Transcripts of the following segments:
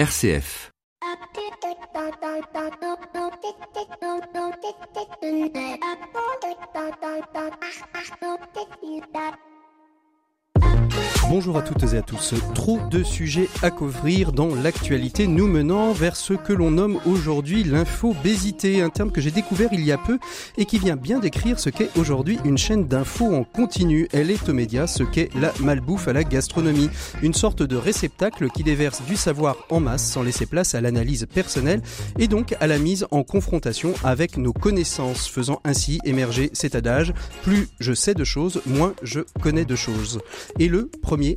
RCF. Bonjour à toutes et à tous. Trop de sujets à couvrir dans l'actualité nous menant vers ce que l'on nomme aujourd'hui l'infobésité, un terme que j'ai découvert il y a peu et qui vient bien décrire ce qu'est aujourd'hui une chaîne d'infos en continu. Elle est aux médias ce qu'est la malbouffe à la gastronomie, une sorte de réceptacle qui déverse du savoir en masse sans laisser place à l'analyse personnelle et donc à la mise en confrontation avec nos connaissances, faisant ainsi émerger cet adage plus je sais de choses, moins je connais de choses.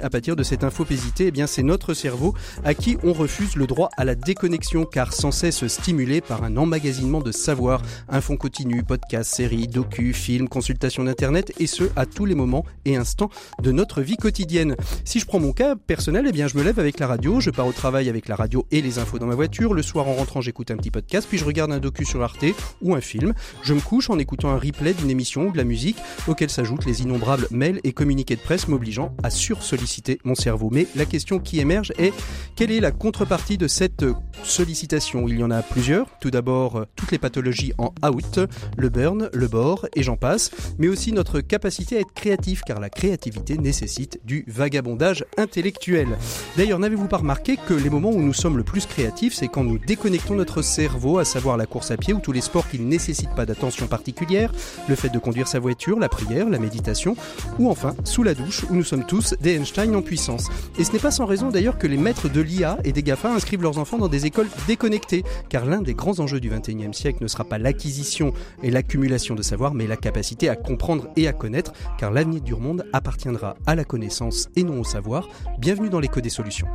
À pâtir de cette infopésité, eh c'est notre cerveau à qui on refuse le droit à la déconnexion car sans cesse stimulé par un emmagasinement de savoir, info continu, podcast, séries, docu, films, consultations d'internet et ce à tous les moments et instants de notre vie quotidienne. Si je prends mon cas personnel, eh je me lève avec la radio, je pars au travail avec la radio et les infos dans ma voiture, le soir en rentrant j'écoute un petit podcast, puis je regarde un docu sur Arte ou un film, je me couche en écoutant un replay d'une émission ou de la musique auquel s'ajoutent les innombrables mails et communiqués de presse m'obligeant à sur solliciter mon cerveau. Mais la question qui émerge est quelle est la contrepartie de cette sollicitation? Il y en a plusieurs. Tout d'abord, euh, toutes les pathologies en out, le burn, le bore et j'en passe, mais aussi notre capacité à être créatif car la créativité nécessite du vagabondage intellectuel. D'ailleurs, n'avez-vous pas remarqué que les moments où nous sommes le plus créatifs, c'est quand nous déconnectons notre cerveau, à savoir la course à pied ou tous les sports qui ne nécessitent pas d'attention particulière, le fait de conduire sa voiture, la prière, la méditation, ou enfin sous la douche où nous sommes tous des Einstein en puissance. Et ce n'est pas sans raison d'ailleurs que les maîtres de l'IA et des GAFA inscrivent leurs enfants dans des écoles déconnectées, car l'un des grands enjeux du XXIe siècle ne sera pas l'acquisition et l'accumulation de savoir, mais la capacité à comprendre et à connaître, car l'avenir du monde appartiendra à la connaissance et non au savoir. Bienvenue dans l'écho des solutions.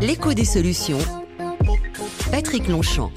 L'écho des solutions. Patrick Longchamp.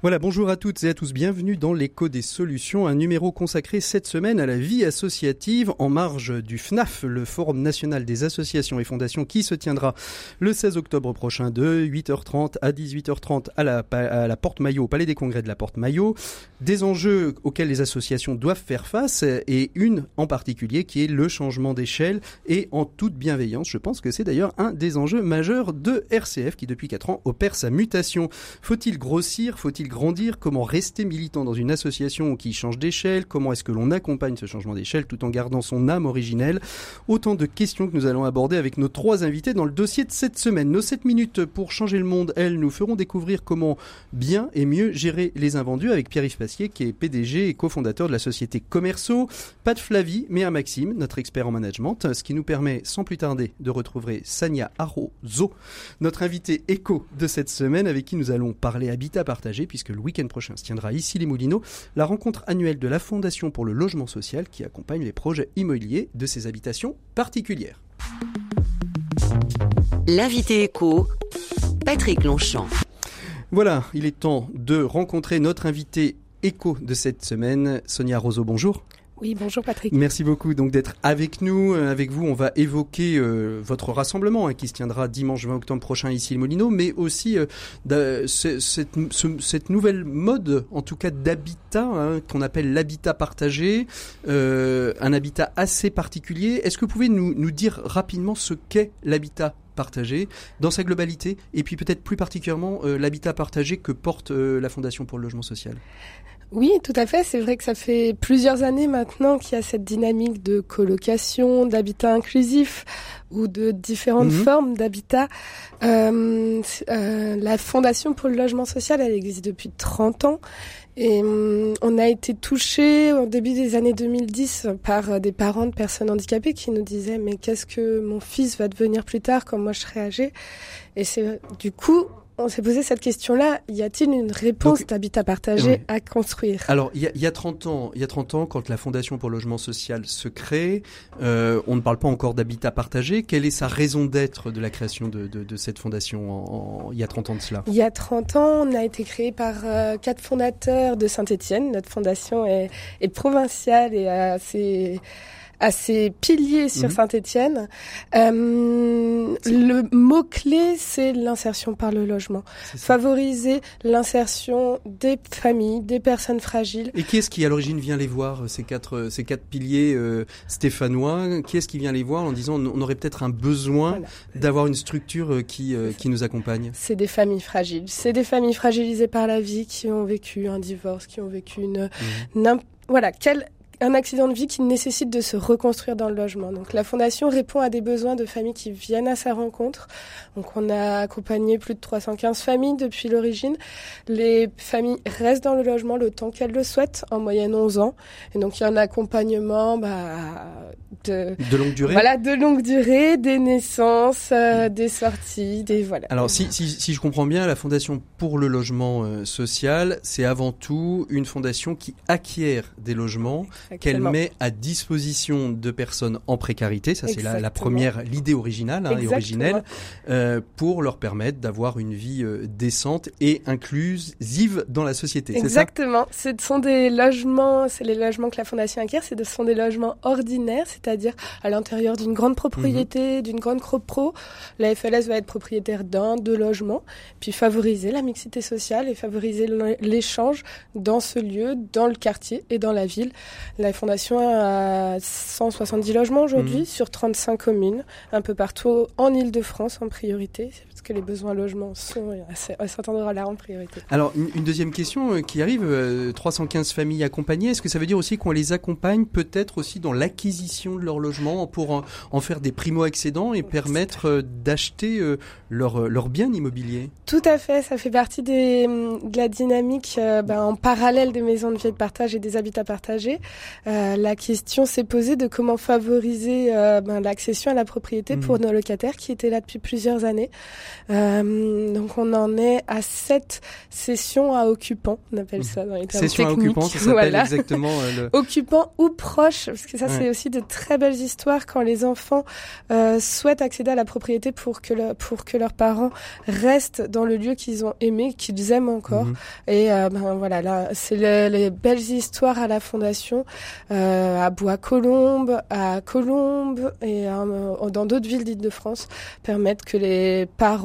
Voilà, bonjour à toutes et à tous, bienvenue dans l'écho des solutions, un numéro consacré cette semaine à la vie associative en marge du FNAF, le Forum national des associations et fondations qui se tiendra le 16 octobre prochain de 8h30 à 18h30 à la, Porte Maillot, au Palais des Congrès de la Porte Maillot. Des enjeux auxquels les associations doivent faire face et une en particulier qui est le changement d'échelle et en toute bienveillance. Je pense que c'est d'ailleurs un des enjeux majeurs de RCF qui depuis 4 ans opère sa mutation. Faut-il grossir? Faut-il grandir, comment rester militant dans une association qui change d'échelle, comment est-ce que l'on accompagne ce changement d'échelle tout en gardant son âme originelle? Autant de questions que nous allons aborder avec nos trois invités dans le dossier de cette semaine. Nos 7 minutes pour changer le monde, elles nous feront découvrir comment bien et mieux gérer les invendus avec Pierre-Yves Passier qui est PDG et cofondateur de la société Commerceau. Pas de Flavie, mais un Maxime, notre expert en management, ce qui nous permet sans plus tarder de retrouver Sania Arrozo, notre invité éco de cette semaine avec qui nous allons parler habitat partagé puisque le week-end prochain se tiendra ici les Moulineaux la rencontre annuelle de la Fondation pour le logement social qui accompagne les projets immobiliers de ces habitations particulières. L'invité éco, Patrick Longchamp. Voilà, il est temps de rencontrer notre invité éco de cette semaine, Sonia Roseau. Bonjour. Oui, bonjour Patrick. Merci beaucoup donc d'être avec nous. Euh, avec vous, on va évoquer euh, votre rassemblement hein, qui se tiendra dimanche 20 octobre prochain ici le Molino, mais aussi euh, cette, cette, nouvelle mode, en tout cas d'habitat, hein, qu'on appelle l'habitat partagé, un habitat assez particulier. Est-ce que vous pouvez nous dire rapidement ce qu'est l'habitat partagé dans sa globalité et puis peut-être plus particulièrement l'habitat partagé que porte la Fondation pour le logement social? Oui, tout à fait. C'est vrai que ça fait plusieurs années maintenant qu'il y a cette dynamique de colocation, d'habitat inclusif ou de différentes mhm. formes d'habitat. Euh, euh, la Fondation pour le logement social, elle existe depuis 30 ans. Et hum, on a été touché au début des années 2010 par des parents de personnes handicapées qui nous disaient mais qu'est-ce que mon fils va devenir plus tard quand moi je serai âgé Et c'est du coup on s'est posé cette question-là. Y a-t-il une réponse d'habitat partagé à construire? Alors, il y, a, 30 ans, il y a 30 ans, quand la Fondation pour le logement social se crée, euh, on ne parle pas encore d'habitat partagé. Quelle est sa raison d'être de la création de, cette fondation il y a 30 ans de cela? Il y a 30 ans, on a été créé par euh, quatre fondateurs de Saint-Étienne. Notre fondation est, provinciale et assez à ses piliers sur mhm. Saint-Étienne. Euh, le mot clé, c'est l'insertion par le logement. Favoriser l'insertion des familles, des personnes fragiles. Et qui est-ce qui à l'origine vient les voir ces quatre ces quatre piliers euh, stéphanois? Qui est-ce qui vient les voir en disant on aurait peut-être un besoin d'avoir une structure euh, qui euh, qui nous accompagne? C'est des familles fragiles. C'est des familles fragilisées par la vie qui ont vécu un divorce, qui ont vécu une mmh. voilà quel un accident de vie qui nécessite de se reconstruire dans le logement. Donc la fondation répond à des besoins de familles qui viennent à sa rencontre. Donc on a accompagné plus de 315 familles depuis l'origine. Les familles restent dans le logement le temps qu'elles le souhaitent, en moyenne 11 ans. Et donc il y a un accompagnement bah, de, de longue durée. Voilà, de longue durée, des naissances, euh, des sorties, des voilà. Alors si, si, si, je comprends bien, la fondation pour le logement euh, social, c'est avant tout une fondation qui acquiert des logements qu'elle met à disposition de personnes en précarité. Ça, c'est la, la, première, l'idée originale hein, et originelle, euh, pour leur permettre d'avoir une vie euh, décente et inclusive dans la société. Exactement. ce sont des logements, c'est les logements que la Fondation acquiert, ce sont des logements ordinaires, c'est-à-dire à, l'intérieur d'une grande propriété, mhm. d'une grande cropro. La FLS va être propriétaire d'un, deux logements, puis favoriser la mixité sociale et favoriser l'échange dans ce lieu, dans le quartier et dans la ville. La Fondation a 170 logements aujourd'hui mmh. sur 35 communes, un peu partout en Ile-de-France en priorité que les besoins logements sont à cet endroit-là en priorité. Alors, une, deuxième question euh, qui arrive, 315 euh, familles accompagnées, est-ce que ça veut dire aussi qu'on les accompagne peut-être aussi dans l'acquisition de leur logement pour en, faire des primo-accédants et permettre euh, d'acheter leur, leur bien immobilier? Tout à fait, ça fait partie des, de la dynamique ben, en parallèle des maisons de vie de partage et des habitats partagés. la question s'est posée de comment favoriser ben, l'accession à la propriété mmh. pour nos locataires qui étaient là depuis plusieurs années. Euh, donc on en est à sept sessions à occupants, on appelle ça dans les termes Sessions à occupants, ça s'appelle exactement euh, le... Occupants ou proches, parce que ça c'est aussi de très belles histoires quand les enfants euh, souhaitent accéder à la propriété pour que, pour que leurs parents restent dans le lieu qu'ils ont aimé, qu'ils aiment encore. Mhm. Et euh, ben voilà, là c'est les belles histoires à la fondation, euh, à Bois-Colombes, à Colombes et dans d'autres villes d'Île-de-France permettent que les parents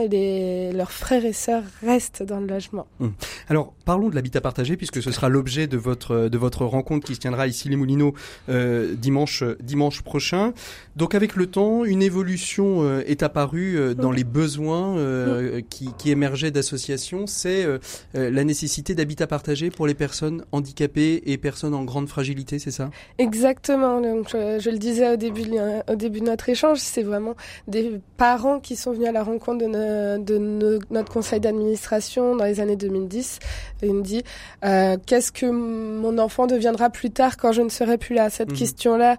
et leurs frères et sœurs restent dans le logement. Hum. Alors parlons de l'habitat partagé puisque ce sera l'objet de votre de votre rencontre qui se tiendra ici les Moulineaux euh, dimanche dimanche prochain. Donc avec le temps, une évolution euh, est apparue euh, dans les besoins qui, qui émergeaient d'associations. C'est la nécessité d'habitat partagé pour les personnes handicapées et personnes en grande fragilité, c'est ça? Exactement. Donc je, le disais au début au début de notre échange, c'est vraiment des parents qui sont venus à la rencontre de, notre conseil d'administration dans les années 2010. il me dit euh, qu'est-ce que mon enfant deviendra plus tard quand je ne serai plus là? Cette mhm. question-là,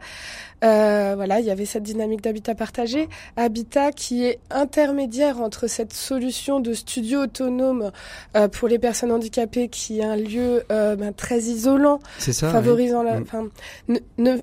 euh, voilà, il y avait cette dynamique d'habitat partagé, habitat qui est intermédiaire entre cette solution de studio autonome euh, pour les personnes handicapées, qui est un lieu ben, très isolant, favorisant la, mhm. ne,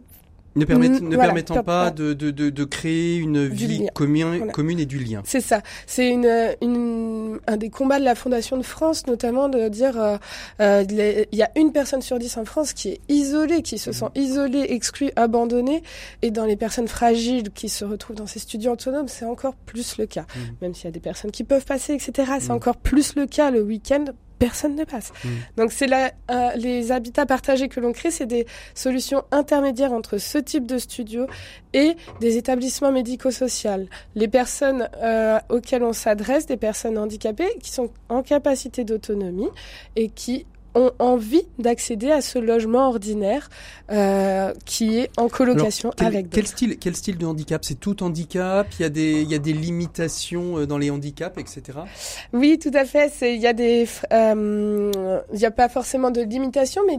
ne, ne permettant pas de, de, de, de, créer une vie commune, commune et du lien. C'est ça. C'est une, une, un des combats de la Fondation de France, notamment de dire euh, euh il y a une personne sur dix en France qui est isolée, qui se sent isolée, exclue, abandonnée. Et dans les personnes fragiles qui se retrouvent dans ces studios autonomes, c'est encore plus le cas. Mmh. Même s'il y a des personnes qui peuvent passer, etc., c'est mmh. encore plus le cas le week-end personne ne passe. Mm. Donc c'est là euh, les habitats partagés que l'on crée, c'est des solutions intermédiaires entre ce type de studio et des établissements médico-sociaux. Les personnes euh, auxquelles on s'adresse, des personnes handicapées qui sont en capacité d'autonomie et qui ont envie d'accéder à ce logement ordinaire euh, qui est en colocation avec quel style quel style de handicap? C'est tout handicap? Il y a des il y a des limitations euh, dans les handicaps etc oui tout à fait. C'est il y a des euh, il n'y a pas forcément de limitation mais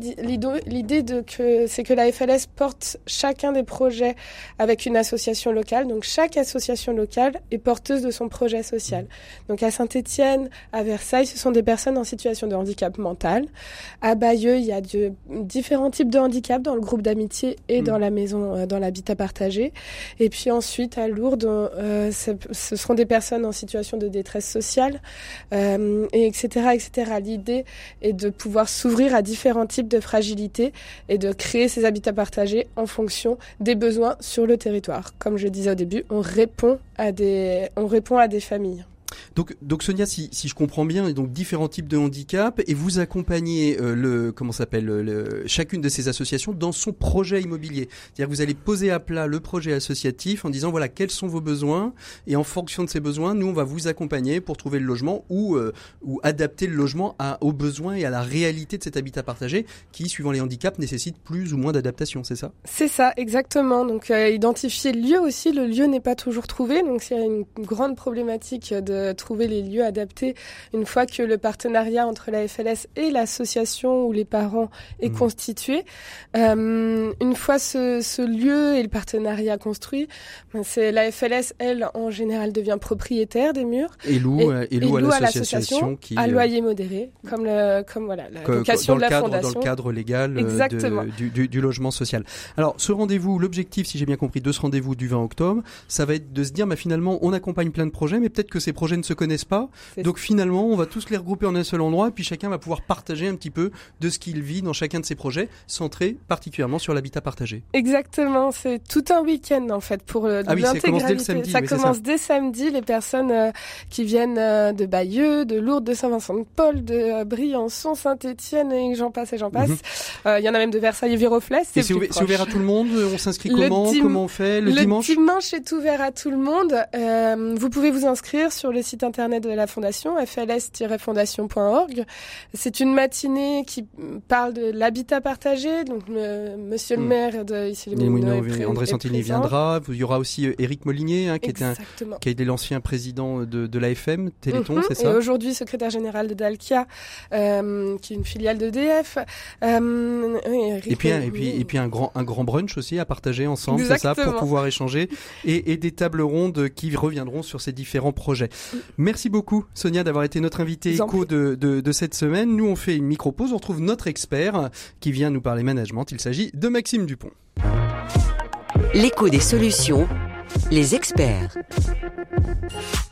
l'idée de que c'est que la FLS porte chacun des projets avec une association locale. Donc chaque association locale est porteuse de son projet social. Donc à Saint-Étienne à Versailles ce sont des personnes en situation de handicap mental À Bayeux, il y a de, différents types de handicaps dans le groupe d'amitié et dans mm. la maison, euh, dans l'habitat partagé. Et puis ensuite, à Lourdes, euh, ce seront des personnes en situation de détresse sociale, euh, et etc., etc. L'idée est de pouvoir s'ouvrir à différents types de fragilité et de créer ces habitats partagés en fonction des besoins sur le territoire. Comme je disais au début, on répond à des, on répond à des familles. Donc, donc Sonia, si, si je comprends bien, donc différents types de handicap et vous accompagnez euh, le comment s'appelle le, chacune de ces associations dans son projet immobilier. C'est-à-dire que vous allez poser à plat le projet associatif en disant voilà quels sont vos besoins et en fonction de ces besoins, nous on va vous accompagner pour trouver le logement ou euh, ou adapter le logement à, aux besoins et à la réalité de cet habitat partagé qui, suivant les handicaps, nécessite plus ou moins d'adaptation. C'est ça? C'est ça, exactement. Donc euh, identifier le lieu aussi. Le lieu n'est pas toujours trouvé, donc c'est une grande problématique de trouver les lieux adaptés une fois que le partenariat entre la FLS et l'association ou les parents est mmh. constitué. Euh, une fois ce, ce, lieu et le partenariat construit, ben, c'est la FLS, elle, en général, devient propriétaire des murs. Et loue, et, euh, et loue, à l'association qui... À euh, loyer modéré, comme, le, comme voilà, la location de la cadre, fondation. Dans le cadre légal de, du, du, du, logement social. Alors, ce rendez-vous, l'objectif, si j'ai bien compris, de ce rendez-vous du 20 octobre, ça va être de se dire, mais finalement, on accompagne plein de projets, mais peut-être que ces projets ne se connaissent pas. Donc finalement, on va tous les regrouper en un seul endroit, et puis chacun va pouvoir partager un petit peu de ce qu'il vit dans chacun de ses projets, centré particulièrement sur l'habitat partagé. Exactement, c'est tout un week-end en fait pour euh, ah oui, ça commence dès le samedi. Ça commence dès samedi. Les personnes euh, qui viennent euh, de Bayeux, de Lourdes, de Saint-Vincent-de-Paul, de Briançon, Saint-Étienne et j'en passe et j'en passe. Mhm. Il y en a même de Versailles et Viroflay. C'est ouvert, à tout le monde. On s'inscrit comment Comment on fait le, dimanche Le dimanche? est ouvert à tout le monde. vous pouvez vous inscrire sur le site internet de la fondation, fls-fondation.org. C'est une matinée qui parle de l'habitat partagé. Donc, le, monsieur le hmm. maire de ici les André Santini viendra. Il y aura aussi euh, Éric Molinier, hein, qui, était un, qui a été l'ancien président de, de l'AFM, Téléthon, mhm. c'est ça Et aujourd'hui, secrétaire général de Dalkia, euh, qui est une filiale d'EDF. Euh, et, puis, et, puis, et puis un grand, un grand brunch aussi à partager ensemble, c'est ça, pour pouvoir échanger. Et, et des tables rondes qui reviendront sur ces différents projets. Merci beaucoup Sonia d'avoir été notre invitée éco de, de, de, cette semaine. Nous on fait une micro-pause, on retrouve notre expert qui vient nous parler management. Il s'agit de Maxime Dupont. L'écho des solutions les experts.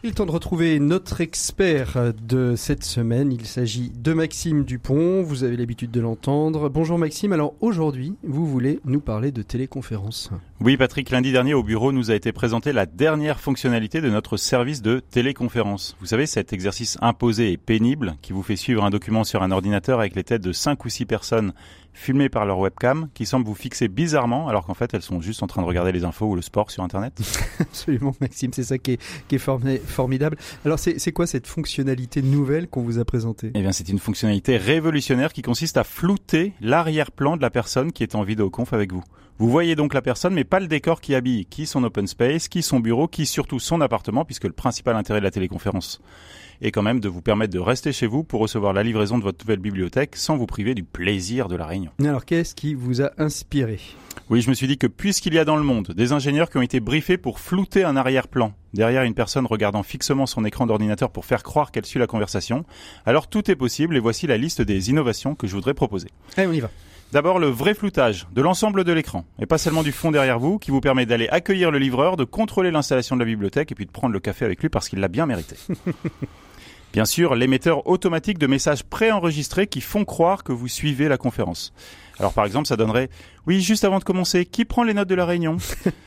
Il est temps de retrouver notre expert de cette semaine. Il s'agit de Maxime Dupont. Vous avez l'habitude de l'entendre. Bonjour Maxime. Alors aujourd'hui, vous voulez nous parler de téléconférence. Oui Patrick, lundi dernier au bureau nous a été présentée la dernière fonctionnalité de notre service de téléconférence. Vous savez, cet exercice imposé et pénible qui vous fait suivre un document sur un ordinateur avec les têtes de 5 ou 6 personnes filmées par leur webcam qui semblent vous fixer bizarrement alors qu'en fait elles sont juste en train de regarder les infos ou le sport sur Internet. Absolument Maxime, c'est ça qui est, qui est formidable. Alors c'est quoi cette fonctionnalité nouvelle qu'on vous a présentée? Eh bien c'est une fonctionnalité révolutionnaire qui consiste à flouter l'arrière-plan de la personne qui est en vidéoconf avec vous. Vous voyez donc la personne, mais pas le décor qui habille, qui son open space, qui son bureau, qui surtout son appartement, puisque le principal intérêt de la téléconférence est quand même de vous permettre de rester chez vous pour recevoir la livraison de votre nouvelle bibliothèque sans vous priver du plaisir de la réunion. Alors qu'est-ce qui vous a inspiré? Oui, je me suis dit que puisqu'il y a dans le monde des ingénieurs qui ont été briefés pour flouter un arrière-plan derrière une personne regardant fixement son écran d'ordinateur pour faire croire qu'elle suit la conversation, alors tout est possible et voici la liste des innovations que je voudrais proposer. Allez, on y va. D'abord, le vrai floutage de l'ensemble de l'écran, et pas seulement du fond derrière vous, qui vous permet d'aller accueillir le livreur, de contrôler l'installation de la bibliothèque et puis de prendre le café avec lui parce qu'il l'a bien mérité. Bien sûr, l'émetteur automatique de messages préenregistrés qui font croire que vous suivez la conférence. Alors par exemple, ça donnerait oui, juste avant de commencer, qui prend les notes de la réunion?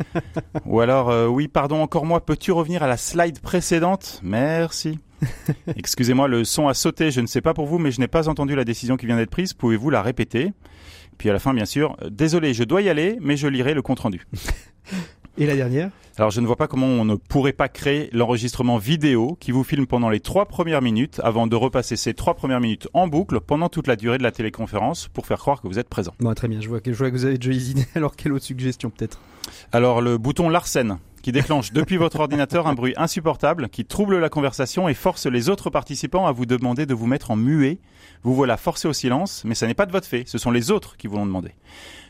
Ou alors euh, oui, pardon, encore moi, peux-tu revenir à la slide précédente? Merci. Excusez-moi, le son a sauté, je ne sais pas pour vous, mais je n'ai pas entendu la décision qui vient d'être prise. Pouvez-vous la répéter? Puis à la fin, bien sûr, euh, désolé, je dois y aller, mais je lirai le compte-rendu. Et la dernière Alors je ne vois pas comment on ne pourrait pas créer l'enregistrement vidéo qui vous filme pendant les trois premières minutes avant de repasser ces trois premières minutes en boucle pendant toute la durée de la téléconférence pour faire croire que vous êtes présent. Bon, très bien, je vois que, je vois que vous avez déjà hésité. Alors quelle autre suggestion peut-être? Alors le bouton Larsen qui déclenche depuis votre ordinateur un bruit insupportable qui trouble la conversation et force les autres participants à vous demander de vous mettre en muet. Vous voilà forcé au silence, mais ça n'est pas de votre fait, ce sont les autres qui vous l'ont demandé.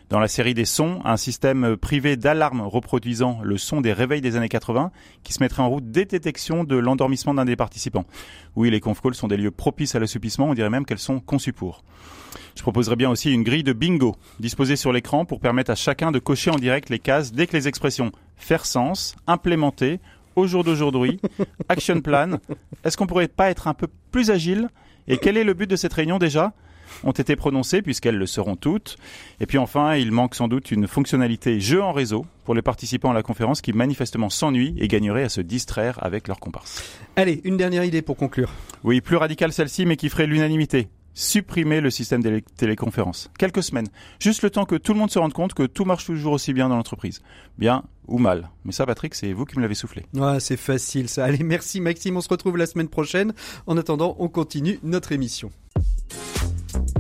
Dans la série des sons, un système privé d'alarme reproduisant le son des réveils des années 80 qui se mettrait en route dès détection de l'endormissement d'un des participants. Oui, les conf calls sont des lieux propices à l'assouplissement, on dirait même qu'elles sont conçues pour. Je proposerais bien aussi une grille de bingo disposée sur l'écran pour permettre à chacun de cocher en direct les cases dès que les expressions faire sens, implémenter, au jour d'aujourd'hui, action plan. Est-ce qu'on pourrait pas être un peu plus agile? Et quel est le but de cette réunion déjà? Ont été prononcées puisqu'elles le seront toutes. Et puis enfin, il manque sans doute une fonctionnalité jeu en réseau pour les participants à la conférence qui manifestement s'ennuient et gagneraient à se distraire avec leurs comparses. Allez, une dernière idée pour conclure. Oui, plus radicale celle-ci, mais qui ferait l'unanimité supprimer le système des téléconférences. Quelques semaines. Juste le temps que tout le monde se rende compte que tout marche toujours aussi bien dans l'entreprise. Bien ou mal. Mais ça, Patrick, c'est vous qui me l'avez soufflé. Ah, c'est facile ça. Allez, merci Maxime. On se retrouve la semaine prochaine. En attendant, on continue notre émission.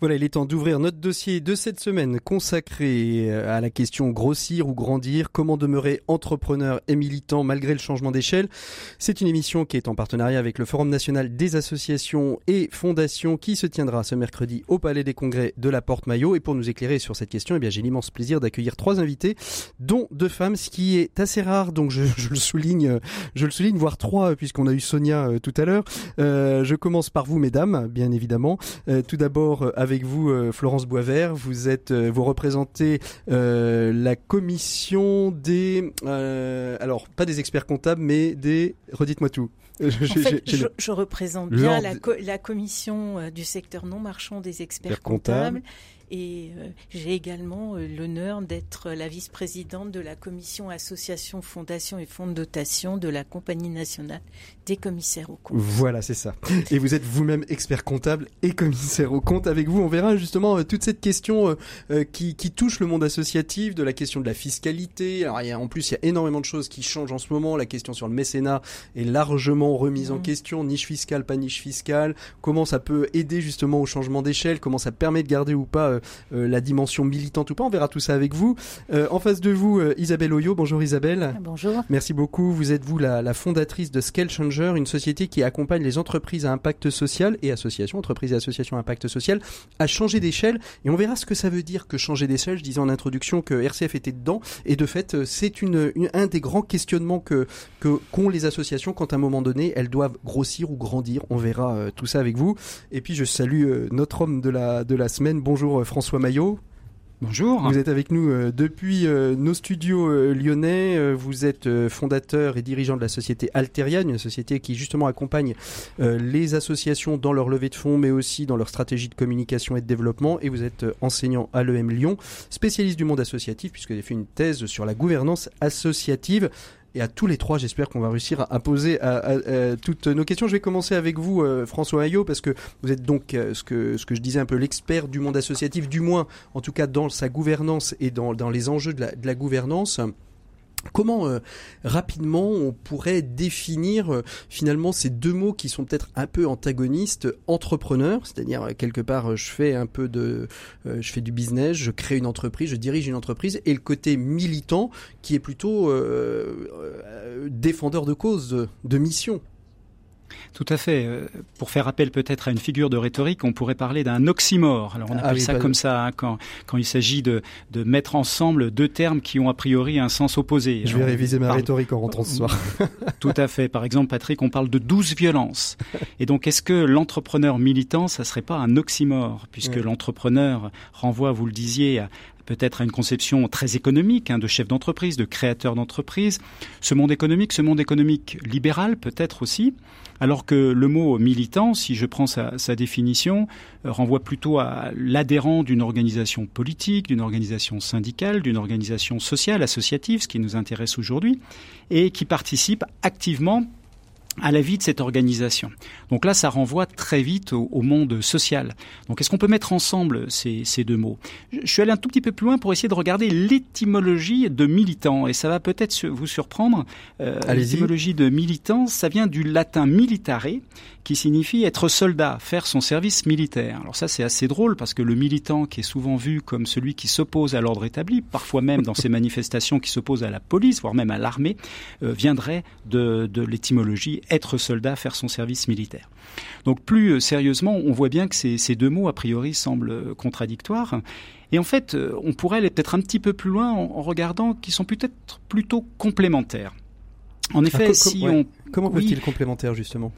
Voilà, il est temps d'ouvrir notre dossier de cette semaine consacré euh, à la question grossir ou grandir, comment demeurer entrepreneur et militant malgré le changement d'échelle. C'est une émission qui est en partenariat avec le Forum national des associations et fondations qui se tiendra ce mercredi au Palais des Congrès de la Porte Maillot. Et pour nous éclairer sur cette question, eh bien, j'ai l'immense plaisir d'accueillir trois invités, dont deux femmes, ce qui est assez rare. Donc je, le souligne, je le souligne, voire trois, puisqu'on a eu Sonia euh, tout à l'heure. Euh, je commence par vous, mesdames, bien évidemment. tout d'abord vous, euh, Florence Boisvert. Vous êtes, euh, vous représentez euh, la commission des, alors pas des experts comptables, mais des, redites-moi tout. Je, fait, je, représente bien la, la, commission du secteur non marchand des experts comptables et euh, j'ai également euh, l'honneur d'être la vice-présidente de la commission association, fondation et fonds de dotation de la Compagnie nationale des commissaires aux comptes. Voilà, c'est ça. Et vous êtes vous-même expert comptable et commissaire aux comptes. Avec vous, on verra justement euh, toute cette question qui, qui, touche le monde associatif, de la question de la fiscalité. Alors, il y a, en plus, il y a énormément de choses qui changent en ce moment. La question sur le mécénat est largement remise en mmh. question. Niche fiscale, pas niche fiscale. Comment ça peut aider justement au changement d'échelle? Comment ça permet de garder ou pas euh, euh, la dimension militante ou pas? On verra tout ça avec vous. Euh, en face de vous, Isabelle Oyo. Bonjour Isabelle. Bonjour. Merci beaucoup. Vous êtes vous la, fondatrice de Scale Une société qui accompagne les entreprises à impact social et associations, entreprises et associations à impact social, à changer d'échelle. Et on verra ce que ça veut dire que changer d'échelle. Je disais en introduction que RCF était dedans. Et de fait, c'est une, un des grands questionnements que qu'ont les associations quand à un moment donné elles doivent grossir ou grandir. On verra tout ça avec vous. Et puis je salue notre homme de la semaine. Bonjour François Maillot. Bonjour. Vous êtes avec nous euh, depuis euh, nos studios euh, lyonnais. vous êtes fondateur et dirigeant de la société Alterian, une société qui justement accompagne les associations dans leur levée de fonds, mais aussi dans leur stratégie de communication et de développement. Et vous êtes enseignant à l'EM Lyon, spécialiste du monde associatif, puisque vous avez fait une thèse sur la gouvernance associative et à tous les trois, j'espère qu'on va réussir à, poser à, toutes nos questions. Je vais commencer avec vous, euh, François Ayot, parce que vous êtes donc euh, ce, que, je disais un peu l'expert du monde associatif, du moins en tout cas dans sa gouvernance et dans, les enjeux de la gouvernance. Comment euh, rapidement on pourrait définir euh, finalement ces deux mots qui sont peut-être un peu antagonistes entrepreneur, c'est-à-dire euh, quelque part je fais un peu de je fais du business, je crée une entreprise, je dirige une entreprise et le côté militant qui est plutôt défendeur de cause, de mission. Tout à fait. Euh, pour faire appel peut-être à une figure de rhétorique, on pourrait parler d'un oxymore. Alors on ah appelle ça comme ça hein, quand, quand il s'agit de, de mettre ensemble deux termes qui ont a priori un sens opposé. Je vais réviser ma rhétorique en rentrant ce soir. Tout à fait. Par exemple, Patrick, on parle de douze violences. Et donc, est-ce que l'entrepreneur militant, ça serait pas un oxymore, puisque l'entrepreneur renvoie, vous le disiez, à, peut-être à une conception très économique hein, de chef d'entreprise, de créateur d'entreprise. Ce monde économique, ce monde économique libéral peut-être aussi, alors que le mot militant, si je prends sa, définition, euh, renvoie plutôt à l'adhérent d'une organisation politique, d'une organisation syndicale, d'une organisation sociale, associative, ce qui nous intéresse aujourd'hui, et qui participe activement à la vie de cette organisation. Donc là, ça renvoie très vite au, monde social. Donc est-ce qu'on peut mettre ensemble ces, ces, deux mots? Je suis allé un tout petit peu plus loin pour essayer de regarder l'étymologie de militant, et ça va peut-être vous surprendre. Euh, l'étymologie de militant, ça vient du latin militare, qui signifie être soldat, faire son service militaire. Alors ça, c'est assez drôle parce que le militant, qui est souvent vu comme celui qui s'oppose à l'ordre établi, parfois même dans ces manifestations qui s'oppose à la police, voire même à l'armée, euh, viendrait de, de l'étymologie être soldat, faire son service militaire. Donc plus euh, sérieusement, on voit bien que ces, ces deux mots, a priori, semblent contradictoires. Et en fait, on pourrait aller peut-être un petit peu plus loin en, regardant qu'ils sont peut-être plutôt complémentaires. En effet, si on... Comment peut-il complémentaire justement?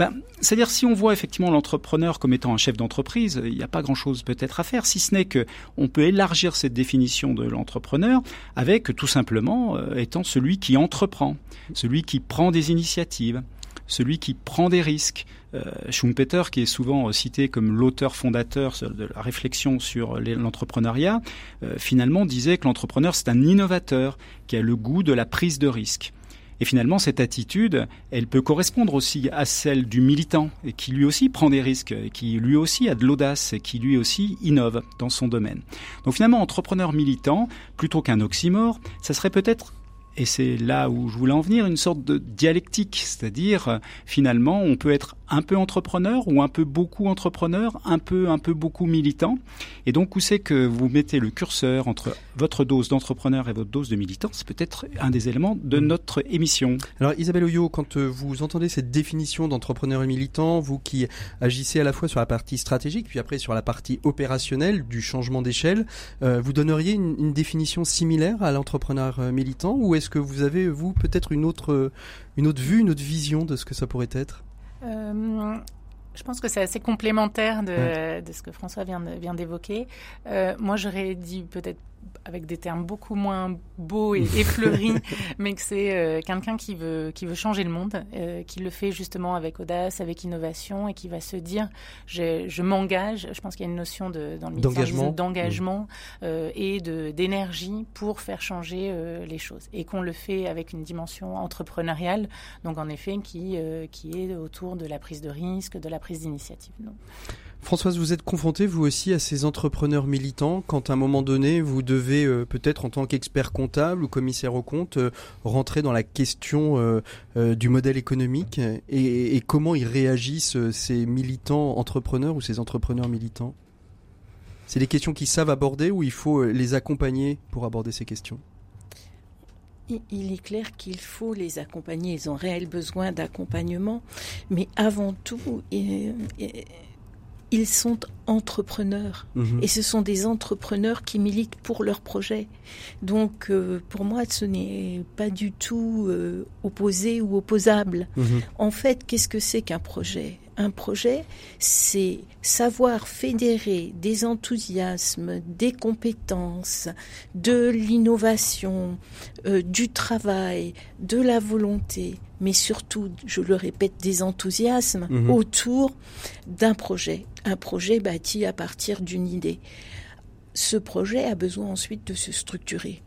Ben, C'est-à-dire si on voit effectivement l'entrepreneur comme étant un chef d'entreprise, il n'y a pas grand-chose peut-être à faire, si ce n'est que on peut élargir cette définition de l'entrepreneur avec tout simplement euh, étant celui qui entreprend, celui qui prend des initiatives, celui qui prend des risques. Euh, Schumpeter, qui est souvent cité comme l'auteur fondateur de la réflexion sur l'entrepreneuriat, euh, finalement disait que l'entrepreneur c'est un innovateur qui a le goût de la prise de risque. Et finalement, cette attitude, elle peut correspondre aussi à celle du militant, qui lui aussi prend des risques, qui lui aussi a de l'audace, qui lui aussi innove dans son domaine. Donc finalement, entrepreneur militant, plutôt qu'un oxymore, ça serait peut-être et c'est là où je voulais en venir, une sorte de dialectique, c'est-à-dire finalement on peut être un peu entrepreneur ou un peu beaucoup entrepreneur, un peu un peu beaucoup militant. Et donc où c'est que vous mettez le curseur entre votre dose d'entrepreneur et votre dose de militant, c'est peut-être un des éléments de mm. notre émission. Alors Isabelle Oyo, quand euh, vous entendez cette définition d'entrepreneur et militant, vous qui agissez à la fois sur la partie stratégique puis après sur la partie opérationnelle du changement d'échelle, euh, vous donneriez une, une, définition similaire à l'entrepreneur euh, militant? Ou est-ce que vous avez vous peut-être une autre une autre vue, une autre vision de ce que ça pourrait être? Euh, je pense que c'est assez complémentaire de, de, ce que François vient, vient d'évoquer. Euh, moi, j'aurais dit peut-être avec des termes beaucoup moins beaux et, fleuris, mais que c'est euh, quelqu'un qui veut, qui veut changer le monde, euh, qui le fait justement avec audace, avec innovation, et qui va se dire je, je m'engage. Je pense qu'il y a une notion de, dans le d'engagement, d'engagement euh, et de, d'énergie pour faire changer les choses, et qu'on le fait avec une dimension entrepreneuriale, donc en effet qui, qui est autour de la prise de risque, de la prise d'initiative. Françoise, vous êtes confrontée vous aussi à ces entrepreneurs militants quand à un moment donné vous devez euh, peut-être en tant qu'expert comptable ou commissaire au compte euh, rentrer dans la question euh, du modèle économique et, comment ils réagissent ces militants entrepreneurs ou ces entrepreneurs militants? C'est des questions qu'ils savent aborder ou il faut les accompagner pour aborder ces questions? Il est clair qu'il faut les accompagner. Ils ont réel besoin d'accompagnement. Mais avant tout, ils sont entrepreneurs mhm. et ce sont des entrepreneurs qui militent pour leur projet. Donc euh, pour moi, ce n'est pas du tout euh, opposé ou opposable. Mhm. En fait, qu'est-ce que c'est qu'un projet? Un projet, c'est savoir fédérer des enthousiasmes, des compétences, de l'innovation, euh, du travail, de la volonté mais surtout, je le répète, des enthousiasmes mhm. autour d'un projet, un projet bâti à partir d'une idée. Ce projet a besoin ensuite de se structurer.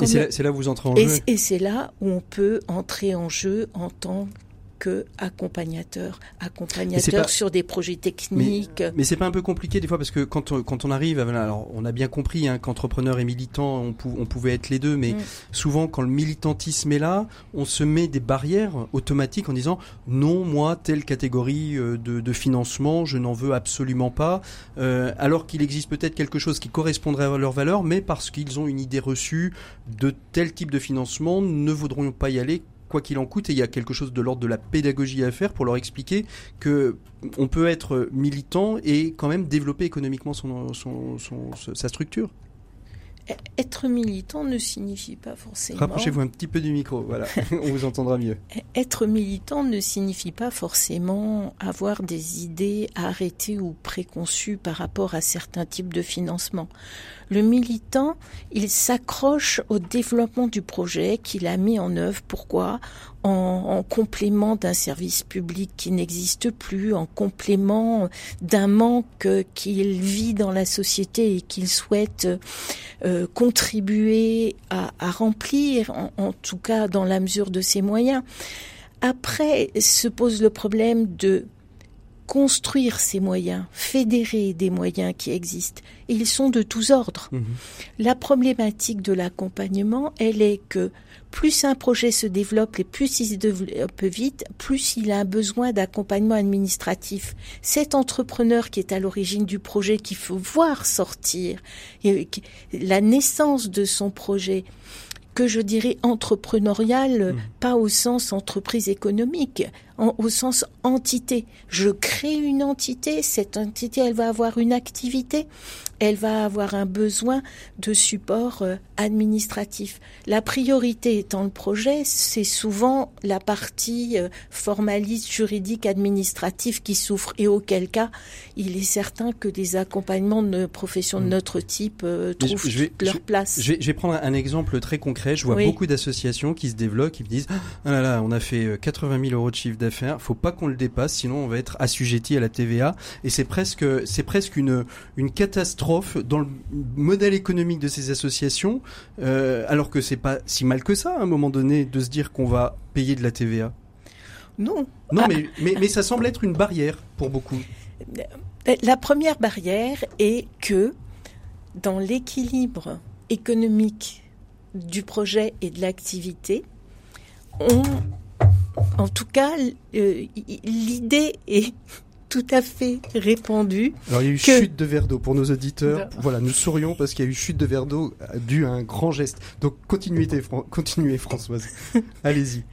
et c'est là, où vous entrez en jeu. Et c'est là où on peut entrer en jeu en tant que accompagnateur, accompagnateur sur des projets techniques. Mais, c'est pas un peu compliqué des fois parce que quand on, quand on arrive, alors on a bien compris hein, qu'entrepreneur et militant, on, on, pouvait être les deux, mais mm. souvent quand le militantisme est là, on se met des barrières automatiques en disant non, moi telle catégorie euh, de, de financement, je n'en veux absolument pas, euh, alors qu'il existe peut-être quelque chose qui correspondrait à leurs valeurs, mais parce qu'ils ont une idée reçue de tel type de financement, ne voudront pas y aller quoi qu'il en coûte, il y a quelque chose de l'ordre de la pédagogie à faire pour leur expliquer que on peut être militant et quand même développer économiquement son, sa structure. Être militant ne signifie pas forcément. Rapprochez-vous un petit peu du micro, voilà, on vous entendra mieux. Être militant ne signifie pas forcément avoir des idées arrêtées ou préconçues par rapport à certains types de financement. Le militant, il s'accroche au développement du projet qu'il a mis en œuvre. Pourquoi? En, complément d'un service public qui n'existe plus, en complément d'un manque qu'il vit dans la société et qu'il souhaite euh, contribuer à, remplir, en, tout cas dans la mesure de ses moyens. Après se pose le problème de construire ces moyens, fédérer des moyens qui existent. Et ils sont de tous ordres. Mhm. La problématique de l'accompagnement, elle est que plus un projet se développe et plus il se développe vite, plus il a besoin d'accompagnement administratif. Cet entrepreneur qui est à l'origine du projet, qu'il faut voir sortir la naissance de son projet, que je dirais entrepreneurial, mmh. pas au sens entreprise économique, au sens entité. Je crée une entité, cette entité, elle va avoir une activité, elle va avoir un besoin de support euh, administratif. La priorité étant le projet, c'est souvent la partie euh, formaliste, juridique, administrative qui souffre et auquel cas, il est certain que des accompagnements de professions de mmh. notre type euh, trouvent leur place. Je vais, prendre un exemple très concret. Je vois beaucoup d'associations qui se développent, qui me disent ah là là, on a fait 80 000 euros de chiffre d'affaires, faut pas qu'on le dépasse, sinon on va être assujetti à la TVA. Et c'est presque, c'est presque une, une catastrophe dans le modèle économique de ces associations, euh, alors que c'est pas si mal que ça à un moment donné de se dire qu'on va payer de la TVA. Non. Non, mais, mais, mais ça semble être une barrière pour beaucoup. La première barrière est que dans l'équilibre économique du projet et de l'activité, on en tout cas, euh, l'idée est tout à fait répandue. Alors il y a eu chute de verre d'eau pour nos auditeurs. Voilà, nous sourions parce qu'il y a eu chute de verre d'eau dû à un grand geste. Donc continuez, continuez Françoise. Allez-y.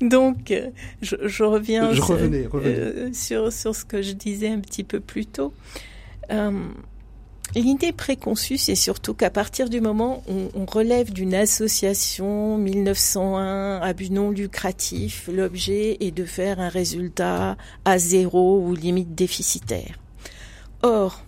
Donc, je, reviens je revenais, euh, sur, sur, ce que je disais un petit peu plus tôt. Euh, L'idée préconçue, c'est surtout qu'à partir du moment où on relève d'une association 1901 à but non lucratif, l'objet est de faire un résultat à zéro ou limite déficitaire. Or,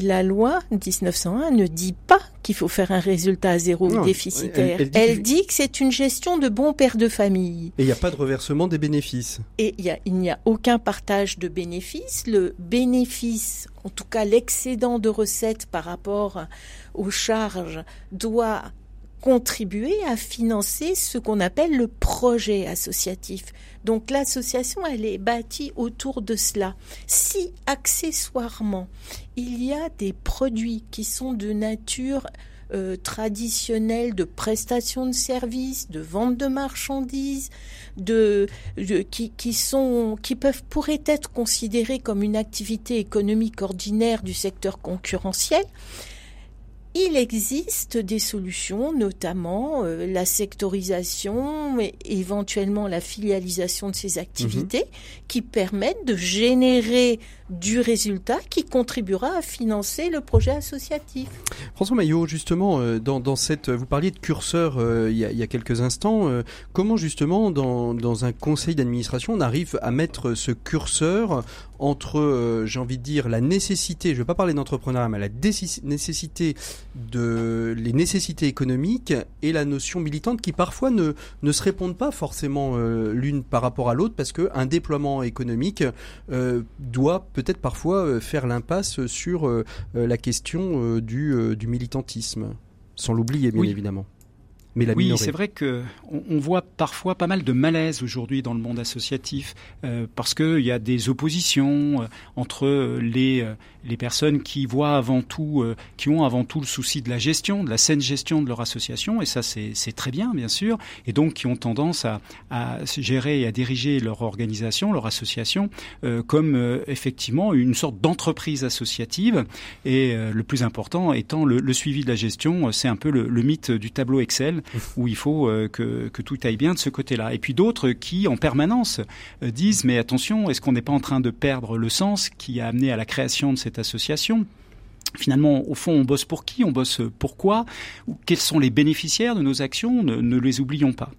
la loi 1901 ne dit pas qu'il faut faire un résultat à zéro déficitaire. Elle, dit, que c'est une gestion de bon père de famille. Et il n'y a pas de reversement des bénéfices. Et il n'y a, aucun partage de bénéfices. Le bénéfice, en tout cas l'excédent de recettes par rapport aux charges, doit contribuer à financer ce qu'on appelle le projet associatif. Donc l'association, elle est bâtie autour de cela. Si accessoirement, il y a des produits qui sont de nature euh, traditionnelle de prestation de services, de vente de marchandises, de, qui, qui sont qui peuvent pourraient être considérés comme une activité économique ordinaire du secteur concurrentiel, il existe des solutions, notamment euh, la sectorisation et éventuellement la filialisation de ces activités, mhm. qui permettent de générer du résultat qui contribuera à financer le projet associatif. François Maillot, justement, euh, dans, cette, vous parliez de curseur euh, il, y a, quelques instants. Euh, comment justement, dans, un conseil d'administration, on arrive à mettre ce curseur entre, j'ai envie de dire, la nécessité, je ne vais pas parler d'entrepreneuriat, mais la nécessité de les nécessités économiques et la notion militante qui parfois ne, ne se répondent pas forcément l'une par rapport à l'autre parce qu'un déploiement économique doit peut-être parfois euh, faire l'impasse sur euh, euh, la question du, du militantisme, sans l'oublier bien évidemment oui, c'est vrai que on, voit parfois pas mal de malaise aujourd'hui dans le monde associatif euh, parce qu'il y a des oppositions euh, entre les euh, les personnes qui voient avant tout, qui ont avant tout le souci de la gestion, de la saine gestion de leur association, et ça c'est très bien bien sûr, et donc qui ont tendance à, à gérer et à diriger leur organisation, leur association, comme effectivement une sorte d'entreprise associative, et le plus important étant le, le suivi de la gestion, c'est un peu le, le mythe du tableau Excel où il faut euh, que, tout aille bien de ce côté-là. Et puis d'autres qui, en permanence, euh, disent mais attention, est-ce qu'on n'est pas en train de perdre le sens qui a amené à la création de cette association? Finalement, au fond, on bosse pour qui? On bosse pourquoi? Quels sont les bénéficiaires de nos actions? Ne, les oublions pas.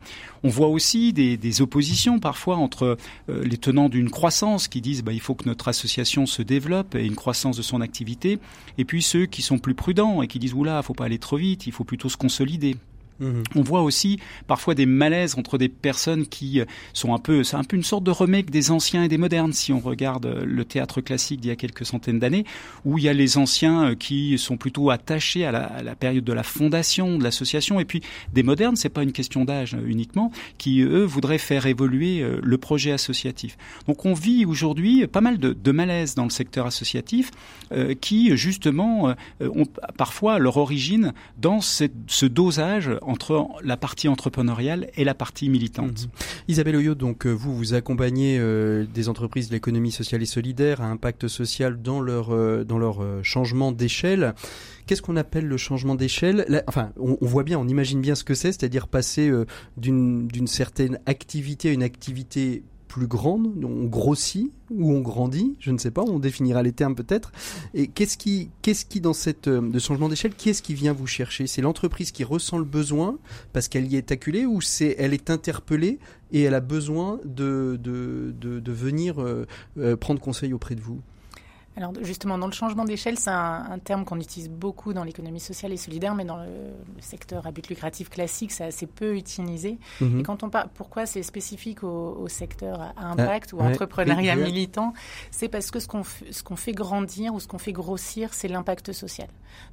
On voit aussi des, des oppositions parfois entre euh, les tenants d'une croissance qui disent bah, il faut que notre association se développe et une croissance de son activité, et puis ceux qui sont plus prudents et qui disent oula, faut pas aller trop vite, il faut plutôt se consolider. Mhm. On voit aussi parfois des malaises entre des personnes qui euh, sont un peu, c'est un peu une sorte de remake des anciens et des modernes si on regarde euh, le théâtre classique d'il y a quelques centaines d'années, où il y a les anciens euh, qui sont plutôt attachés à la, période de la fondation de l'association, et puis des modernes, c'est pas une question d'âge uniquement, qui eux voudraient faire évoluer le projet associatif. Donc on vit aujourd'hui pas mal de, de malaise dans le secteur associatif, qui justement ont parfois leur origine dans ce dosage entre la partie entrepreneuriale et la partie militante. Mhm. Isabelle Oyo, donc vous vous accompagnez des entreprises de l'économie sociale et solidaire à impact social dans leur dans leur changement d'échelle. Qu'est-ce qu'on appelle le changement d'échelle? Enfin, on, voit bien, on imagine bien ce que c'est, c'est-à-dire passer d'une certaine activité à une activité plus grande, on grossit ou on grandit, je ne sais pas, on définira les termes peut-être. Et qu'est-ce qui, qu'est-ce qui dans cette euh, de changement d'échelle, qui est-ce qui vient vous chercher? C'est l'entreprise qui ressent le besoin parce qu'elle y est acculée ou c'est elle est interpellée et elle a besoin de venir euh, euh, prendre conseil auprès de vous? Alors justement, dans le changement d'échelle, c'est un, terme qu'on utilise beaucoup dans l'économie sociale et solidaire, mais dans le, secteur à but lucratif classique, c'est assez peu utilisé. Mhm. Et quand on parle, pourquoi c'est spécifique au, secteur à impact ou entrepreneuriat militant, c'est parce que ce qu'on ce qu'on fait grandir ou ce qu'on fait grossir, c'est l'impact social.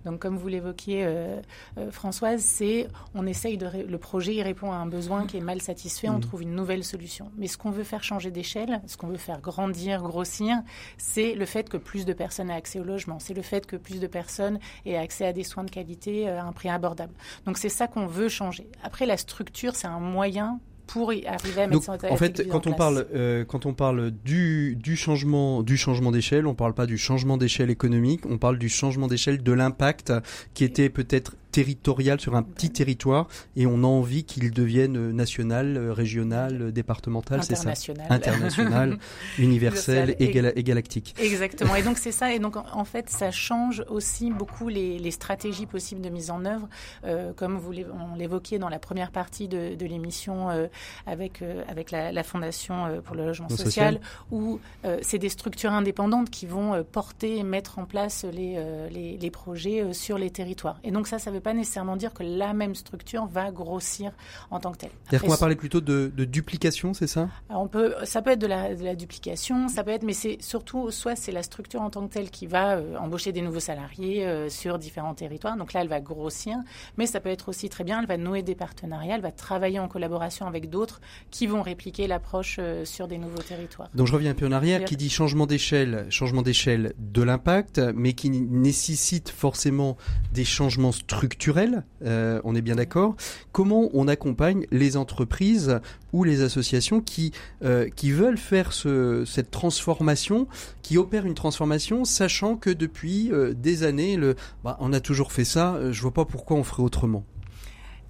Donc comme vous l'évoquiez, euh, euh, Françoise, c'est on essaye de le projet il répond à un besoin qui est mal satisfait, on mhm. trouve une nouvelle solution. Mais ce qu'on veut faire changer d'échelle, ce qu'on veut faire grandir, grossir, c'est le fait que plus de personnes aient accès au logement, c'est le fait que plus de personnes aient accès à des soins de qualité euh, à un prix abordable. Donc c'est ça qu'on veut changer. Après, la structure, c'est un moyen pour y arriver à mettre Donc, en fait, quand on parle, euh, quand on parle du, du changement, du changement d'échelle, on ne parle pas du changement d'échelle économique, on parle du changement d'échelle de l'impact qui était peut-être territorial sur un petit territoire et on a envie qu'il devienne national, régional, départemental, c'est ça International, universel et, galactique. Exactement. Et donc c'est ça. Et donc en fait, ça change aussi beaucoup les, les stratégies possibles de mise en œuvre, euh, comme vous on l'évoquiez dans la première partie de, de l'émission euh, avec euh, avec la, la, Fondation euh, pour le logement social, où euh, c'est des structures indépendantes qui vont porter et mettre en place les, les, les projets sur les territoires. Et donc ça, ça veut pas nécessairement dire que la même structure va grossir en tant que telle. C'est-à-dire qu'on va parler plutôt de, duplication, c'est ça? On peut, Ça peut être de la, de la, duplication, ça peut être, mais c'est surtout, soit c'est la structure en tant que telle qui va euh, embaucher des nouveaux salariés euh, sur différents territoires, donc là elle va grossir, mais ça peut être aussi très bien, elle va nouer des partenariats, elle va travailler en collaboration avec d'autres qui vont répliquer l'approche euh, sur des nouveaux territoires. Donc je reviens un peu en arrière, qui dit changement d'échelle, changement d'échelle de l'impact, mais qui nécessite forcément des changements structurels structurel, euh, on est bien d'accord. Comment on accompagne les entreprises ou les associations qui euh, qui veulent faire ce, cette transformation, qui opèrent une transformation, sachant que depuis euh, des années, bah, on a toujours fait ça. je vois pas pourquoi on ferait autrement.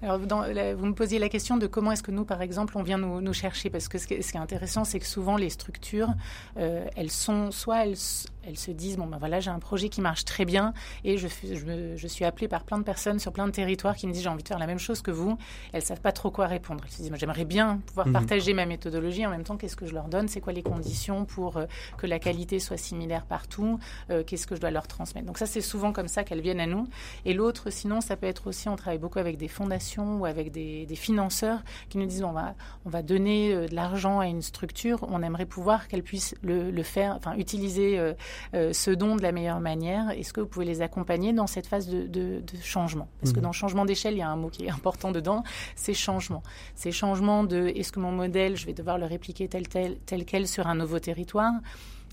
Alors, vous me posiez la question de comment est-ce que nous, par exemple, on vient nous chercher, parce que ce qui est, intéressant, c'est que souvent les structures, elles sont soit elles, elles se disent bon ben voilà j'ai un projet qui marche très bien et je, je, je, suis appelée par plein de personnes sur plein de territoires qui me disent j'ai envie de faire la même chose que vous. Elles savent pas trop quoi répondre. Elles se disent j'aimerais bien pouvoir mhm. partager ma méthodologie. En même temps qu'est-ce que je leur donne? C'est quoi les conditions pour euh, que la qualité soit similaire partout? Euh, qu'est-ce que je dois leur transmettre? Donc ça c'est souvent comme ça qu'elles viennent à nous. Et l'autre sinon ça peut être aussi on travaille beaucoup avec des fondations ou avec des, des financeurs qui nous disent on va on va donner euh, de l'argent à une structure. On aimerait pouvoir qu'elle puisse le, le, faire enfin utiliser euh, ce don de la meilleure manière Est-ce que vous pouvez les accompagner dans cette phase de, changement? Parce que mhm. dans changement d'échelle, il y a un mot qui est important dedans, c'est changement. C'est changement de est-ce que mon modèle, je vais devoir le répliquer tel, tel, tel quel sur un nouveau territoire?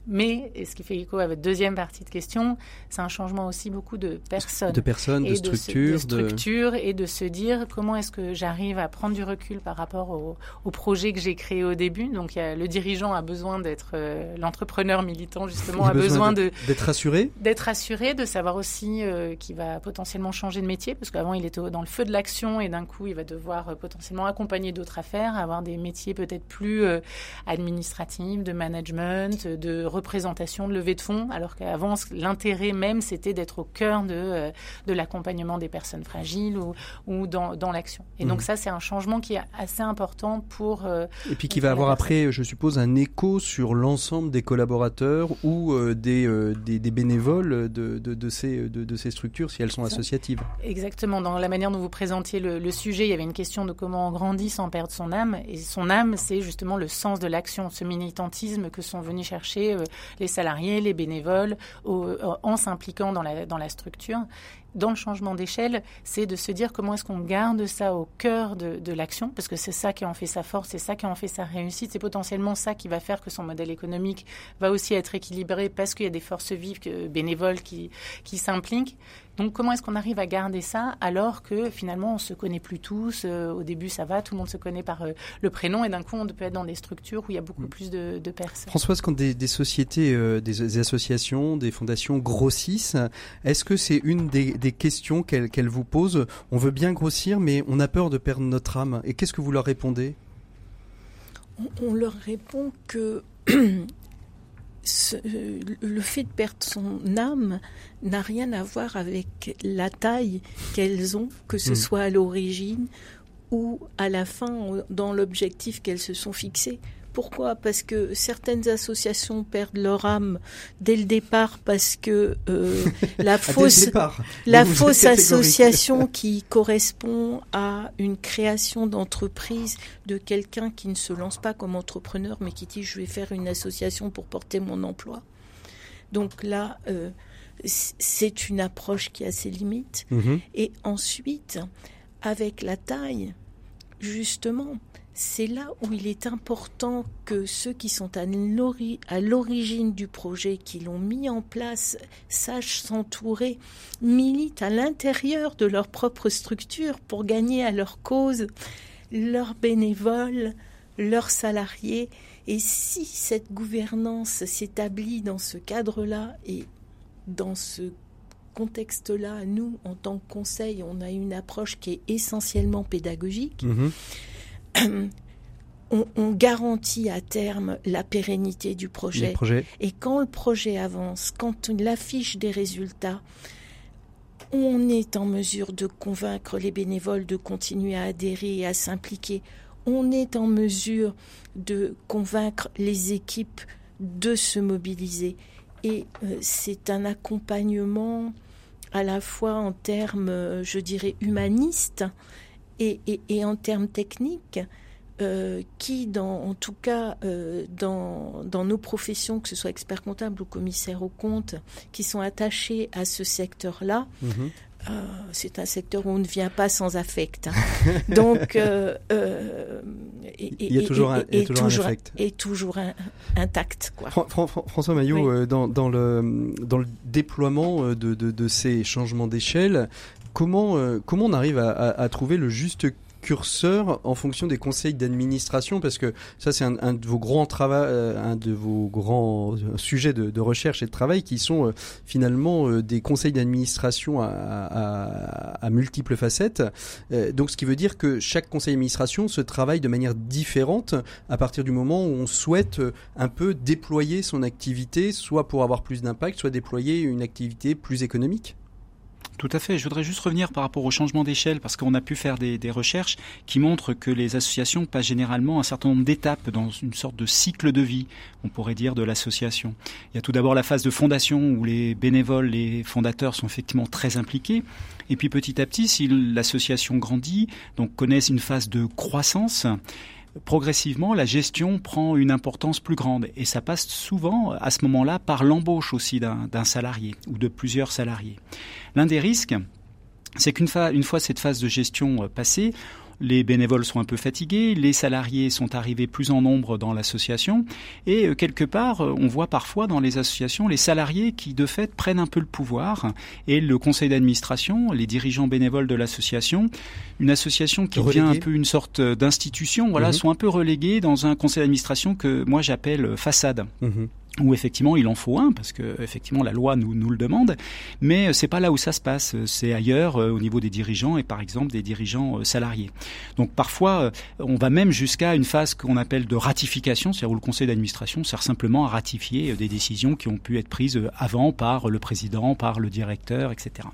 Mais, et ce qui fait écho à votre deuxième partie de question, c'est un changement aussi beaucoup de personnes. De personnes, de structures. De, structures et de se dire comment est-ce que j'arrive à prendre du recul par rapport au, au projet que j'ai créé au début. Donc, il y a, le dirigeant a besoin d'être, euh, l'entrepreneur militant justement a, besoin, de, d'être assuré. D'être assuré, de savoir aussi euh, qu'il va potentiellement changer de métier, parce qu'avant il était dans le feu de l'action et d'un coup il va devoir euh, potentiellement accompagner d'autres affaires, avoir des métiers peut-être plus administratifs, de management, de représentation de levée de fonds, alors qu'avant, l'intérêt même, c'était d'être au cœur de, euh, de l'accompagnement des personnes fragiles ou, ou dans, dans l'action. Et donc mmh. ça, c'est un changement qui est assez important pour... Euh, et puis qui va avoir après, je suppose, un écho sur l'ensemble des collaborateurs ou euh, des, des, des, bénévoles de, de, de ces, de, de, ces structures, si elles sont associatives. Exactement. Dans la manière dont vous présentiez le, le, sujet, il y avait une question de comment on grandit sans perdre son âme. Et son âme, c'est justement le sens de l'action, ce militantisme que sont venus chercher les salariés, les bénévoles, en s'impliquant dans la, structure. dans le changement d'échelle, c'est de se dire comment est-ce qu'on garde ça au cœur de, l'action, parce que c'est ça qui en fait sa force, c'est ça qui en fait sa réussite, c'est potentiellement ça qui va faire que son modèle économique va aussi être équilibré parce qu'il y a des forces vives bénévoles qui s'impliquent. Donc comment est-ce qu'on arrive à garder ça alors que finalement on se connaît plus tous euh, Au début ça va, tout le monde se connaît par euh, le prénom et d'un coup on peut être dans des structures où il y a beaucoup mm. plus de, personnes. Françoise, quand des, sociétés, euh, des, associations, des fondations grossissent, est-ce que c'est une des, questions qu'elles vous posent? On veut bien grossir mais on a peur de perdre notre âme. Et qu'est-ce que vous leur répondez? On leur répond que euh, le fait de perdre son âme n'a rien à voir avec la taille qu'elles ont, que ce hmm. soit à l'origine ou à la fin dans l'objectif qu'elles se sont fixées. Pourquoi? Parce que certaines associations perdent leur âme dès le départ parce que euh, la ah, fausse, la fausse association qui correspond à une création d'entreprise de quelqu'un qui ne se lance pas comme entrepreneur mais qui dit je vais faire une association pour porter mon emploi. Donc là, euh, c'est une approche qui a ses limites. Mm-hmm. Et ensuite, avec la taille, justement, c'est là où il est important que ceux qui sont à l'origine du projet, qui l'ont mis en place, sachent s'entourer, militent à l'intérieur de leur propre structure pour gagner à leur cause leurs bénévoles, leurs salariés. Et si cette gouvernance s'établit dans ce cadre-là et dans ce contexte-là, nous, en tant que conseil, on a une approche qui est essentiellement pédagogique. Mm-hmm. on, garantit à terme la pérennité du projet. Et quand le projet avance, quand il affiche des résultats, on est en mesure de convaincre les bénévoles de continuer à adhérer et à s'impliquer. On est en mesure de convaincre les équipes de se mobiliser. Et euh, c'est un accompagnement à la fois en termes, euh, je dirais, humanistes, et, en termes techniques, euh, qui, dans, en tout cas, euh, dans, dans, nos professions, que ce soit expert comptable ou commissaire aux comptes, qui sont attachés à ce secteur-là, mhm. euh, c'est un secteur où on ne vient pas sans affect. Hein. Donc, il y a toujours un, et, toujours, un affect. Et toujours intact. Quoi. François Maillot, dans, dans, le, dans le déploiement de, de, de ces changements d'échelle, comment, euh, comment on arrive à, trouver le juste curseur en fonction des conseils d'administration? Parce que ça c'est un, de vos grands travaux, euh, un de vos grands sujets de, recherche et de travail qui sont euh, finalement des conseils d'administration à, multiples facettes. donc ce qui veut dire que chaque conseil d'administration se travaille de manière différente à partir du moment où on souhaite un peu déployer son activité, soit pour avoir plus d'impact, soit déployer une activité plus économique. Tout à fait. Je voudrais juste revenir par rapport au changement d'échelle parce qu'on a pu faire des, recherches qui montrent que les associations passent généralement un certain nombre d'étapes dans une sorte de cycle de vie, on pourrait dire, de l'association. Il y a tout d'abord la phase de fondation où les bénévoles, les fondateurs sont effectivement très impliqués. Et puis petit à petit, si l'association grandit, donc connaissent une phase de croissance, progressivement, la gestion prend une importance plus grande. Et ça passe souvent, à ce moment-là, par l'embauche aussi d'un salarié ou de plusieurs salariés. L'un des risques, c'est qu'une fois, cette phase de gestion euh, passée, les bénévoles sont un peu fatigués, les salariés sont arrivés plus en nombre dans l'association, et euh, quelque part, euh, on voit parfois dans les associations les salariés qui de fait prennent un peu le pouvoir, et le conseil d'administration, les dirigeants bénévoles de l'association, une association qui devient un peu une sorte d'institution, voilà, mhm. sont un peu relégués dans un conseil d'administration que moi j'appelle façade. Mhm où effectivement il en faut un parce que effectivement la loi nous, nous le demande, mais c'est pas là où ça se passe, c'est ailleurs euh, au niveau des dirigeants et par exemple des dirigeants euh, salariés. Donc parfois euh, on va même jusqu'à une phase qu'on appelle de ratification, c'est-à-dire où le conseil d'administration sert simplement à ratifier des décisions qui ont pu être prises avant par le président, par le directeur, etc.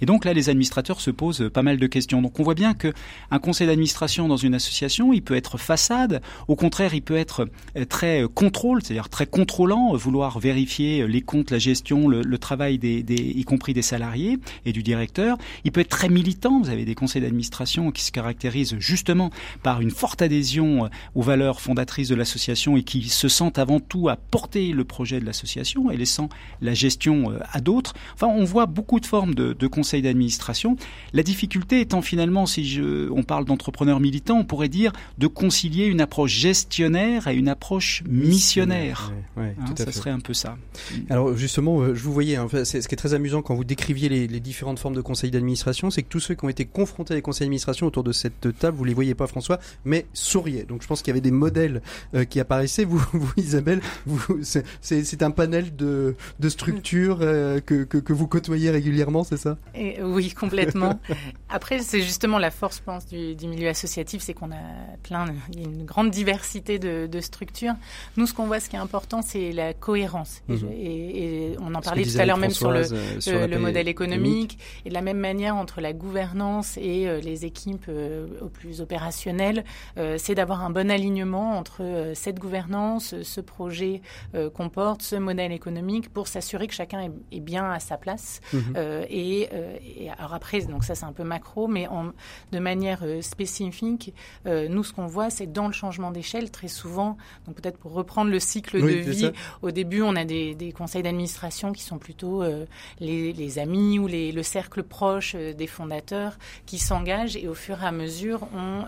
Et donc là les administrateurs se posent pas mal de questions. Donc on voit bien que un conseil d'administration dans une association, il peut être façade, au contraire il peut être très contrôle, c'est-à-dire très contrôlant vouloir vérifier les comptes, la gestion, le, travail des, des, y compris des salariés et du directeur. Il peut être très militant. Vous avez des conseils d'administration qui se caractérisent justement par une forte adhésion aux valeurs fondatrices de l'association et qui se sentent avant tout à porter le projet de l'association et laissant la gestion à d'autres. Enfin, on voit beaucoup de formes de, de conseils d'administration. La difficulté étant finalement, si je, on parle d'entrepreneurs militants, on pourrait dire de concilier une approche gestionnaire et une approche missionnaire. Hein, ça serait un peu ça. Alors justement, euh, je vous voyais, hein, ce qui est très amusant quand vous décriviez les, les différentes formes de conseils d'administration, c'est que tous ceux qui ont été confrontés à des conseils d'administration autour de cette table, vous les voyez pas François, mais souriaient. Donc je pense qu'il y avait des modèles euh, qui apparaissaient. Vous, vous Isabelle, c'est un panel de, de structures euh, que, que, que, vous côtoyez régulièrement, c'est ça? Et, Oui, complètement. Après, c'est justement la force, je pense, du, du milieu associatif, c'est qu'on a plein, une grande diversité de, de structures. Nous, ce qu'on voit, ce qui est important, c'est la cohérence. Et, mhm. et, on en parlait tout à l'heure même sur le, euh, le, modèle économique. Et de la même manière, entre la gouvernance et euh, les équipes euh, au plus opérationnelles, c'est d'avoir un bon alignement entre cette gouvernance, ce projet qu'on porte, ce modèle économique, pour s'assurer que chacun est, est, bien à sa place. Mhm. et, et, alors après, donc ça c'est un peu macro, mais en, de manière spécifique, nous ce qu'on voit, c'est dans le changement d'échelle, très souvent, donc peut-être pour reprendre le cycle de vie, au début on a des, des conseils d'administration qui sont plutôt les, les, amis ou les, le cercle proche des fondateurs qui s'engagent et au fur et à mesure on,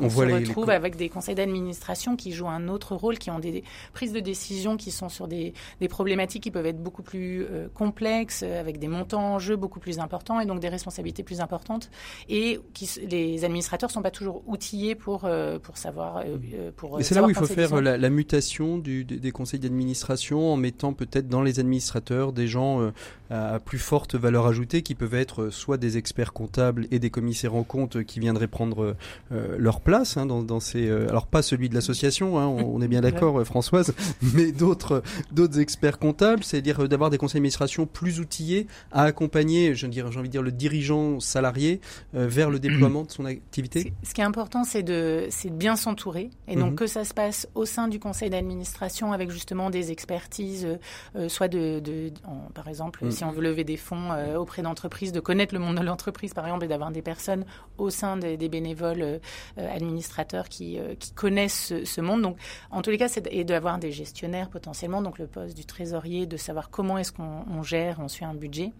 on, se retrouve avec des conseils d'administration qui jouent un autre rôle, qui ont des, prises de décision qui sont sur des, des problématiques qui peuvent être beaucoup plus complexes, avec des montants en jeu beaucoup plus importants et donc des responsabilités plus importantes et qui, les administrateurs sont pas toujours outillés pour, euh, pour savoir. Euh, euh, pour c'est là où il faut faire la, mutation du, des, conseils d'administration en mettant peut-être dans les administrateurs des gens à plus forte valeur ajoutée qui peuvent être soit des experts comptables et des commissaires en compte qui viendraient prendre leur place hein, dans, dans, ces. alors pas celui de l'association, hein, on, est bien d'accord, Françoise, mais d'autres d'autres experts comptables, c'est-à-dire d'avoir des conseils d'administration plus outillés à accompagner, j'ai envie de dire, le dirigeant salarié vers le déploiement de son activité. Ce qui est important, c'est de, de bien s'entourer. Et donc, mhm. que ça se passe au sein du conseil d'administration avec justement des expertises, euh, euh, soit de, de par exemple, mhm. si on veut lever des fonds euh, auprès d'entreprises, de connaître le monde de l'entreprise, par exemple, et d'avoir des personnes au sein des, des bénévoles administrateurs qui, qui connaissent ce, monde. Donc, en tous les cas, c'est et d'avoir des gestionnaires potentiellement, donc le poste du trésorier, de savoir comment est-ce qu'on gère, on suit un budget.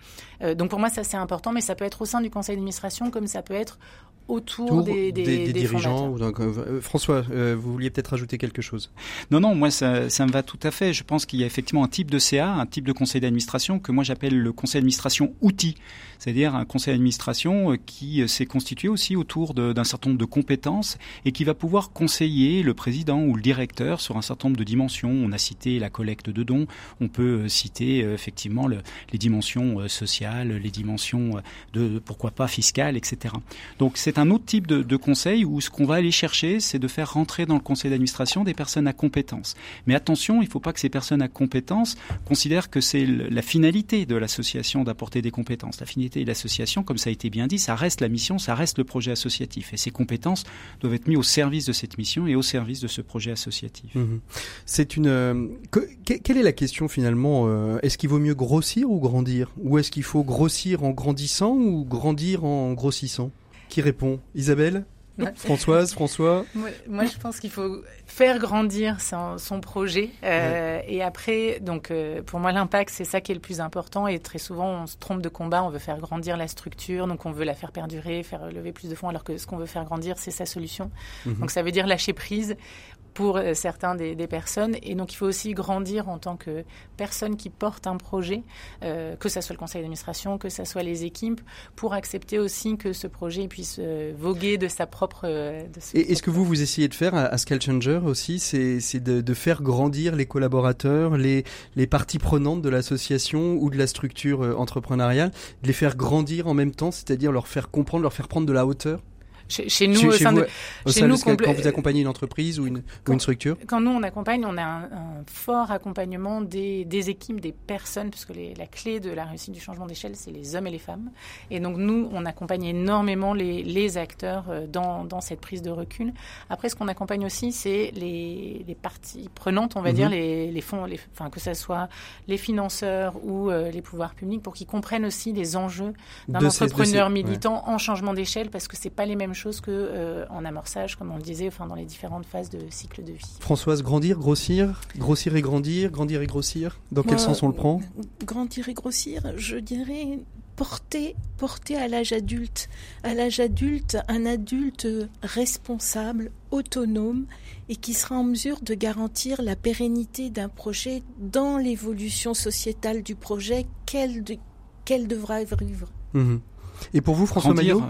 donc, pour moi, ça c'est important, mais ça peut être au sein du conseil d'administration comme ça peut être autour des, des, dirigeants. Donc, euh, François, euh, vous vouliez peut-être ajouter quelque chose? Non, non, moi ça, ça me va tout à fait. Je pense qu'il y a effectivement un type de CA, un type de conseil d'administration que moi j'appelle le conseil d'administration outil, c'est-à-dire un conseil d'administration euh, qui s'est constitué aussi autour d'un certain nombre de compétences et qui va pouvoir conseiller le président ou le directeur sur un certain nombre de dimensions. On a cité la collecte de dons, on peut citer effectivement le, les dimensions sociales, les dimensions de pourquoi pas fiscales, etc. Donc c'est c'est un autre type de, de, conseil où ce qu'on va aller chercher, c'est de faire rentrer dans le conseil d'administration des personnes à compétences. Mais attention, il ne faut pas que ces personnes à compétences considèrent que c'est la finalité de l'association d'apporter des compétences. La finalité de l'association, comme ça a été bien dit, ça reste la mission, ça reste le projet associatif. Et ces compétences doivent être mises au service de cette mission et au service de ce projet associatif. Mmh. C'est une. Euh, quelle est la question finalement euh, Est-ce qu'il vaut mieux grossir ou grandir? Ou est-ce qu'il faut grossir en grandissant ou grandir en grossissant? Qui répond? Isabelle? Françoise, François moi, je pense qu'il faut faire grandir son, projet. Euh, et après, donc, euh, pour moi, l'impact, c'est ça qui est le plus important. Et très souvent, on se trompe de combat. On veut faire grandir la structure, donc on veut la faire perdurer, faire lever plus de fonds, alors que ce qu'on veut faire grandir, c'est sa solution. Mhm. Donc, ça veut dire lâcher prise pour euh, certains des, personnes. Et donc, il faut aussi grandir en tant que personne qui porte un projet, euh, que ce soit le conseil d'administration, que ce soit les équipes, pour accepter aussi que ce projet puisse euh, voguer de sa propre. et est-ce que vous, vous essayez de faire à, Scale Changer aussi, c'est de, de, faire grandir les collaborateurs, les, les parties prenantes de l'association ou de la structure entrepreneuriale, de les faire grandir en même temps, c'est-à-dire leur faire comprendre, leur faire prendre de la hauteur? Chez, nous, chez, nous, quand vous accompagnez une entreprise ou une, une structure Quand nous on accompagne, on a un, fort accompagnement des, des, équipes, des personnes, puisque les, la clé de la réussite du changement d'échelle, c'est les hommes et les femmes. Et donc nous, on accompagne énormément les, les acteurs euh, dans, dans, cette prise de recul. Après, ce qu'on accompagne aussi, c'est les, les, parties prenantes, on va dire, mhm. les, les fonds, enfin que ce soit les financeurs ou euh, les pouvoirs publics, pour qu'ils comprennent aussi les enjeux d'un entrepreneur militant en changement d'échelle, parce que c'est pas les mêmes chose que euh, en amorçage, comme on le disait, enfin dans les différentes phases de cycle de vie. Françoise, grandir, grossir, grossir et grandir, grandir et grossir? Dans quel sens on le prend? Grandir et grossir, je dirais porter, porter à l'âge adulte, à l'âge adulte, un adulte responsable, autonome et qui sera en mesure de garantir la pérennité d'un projet dans l'évolution sociétale du projet qu'elle devra vivre. Mmh. Et pour vous, François Maillot?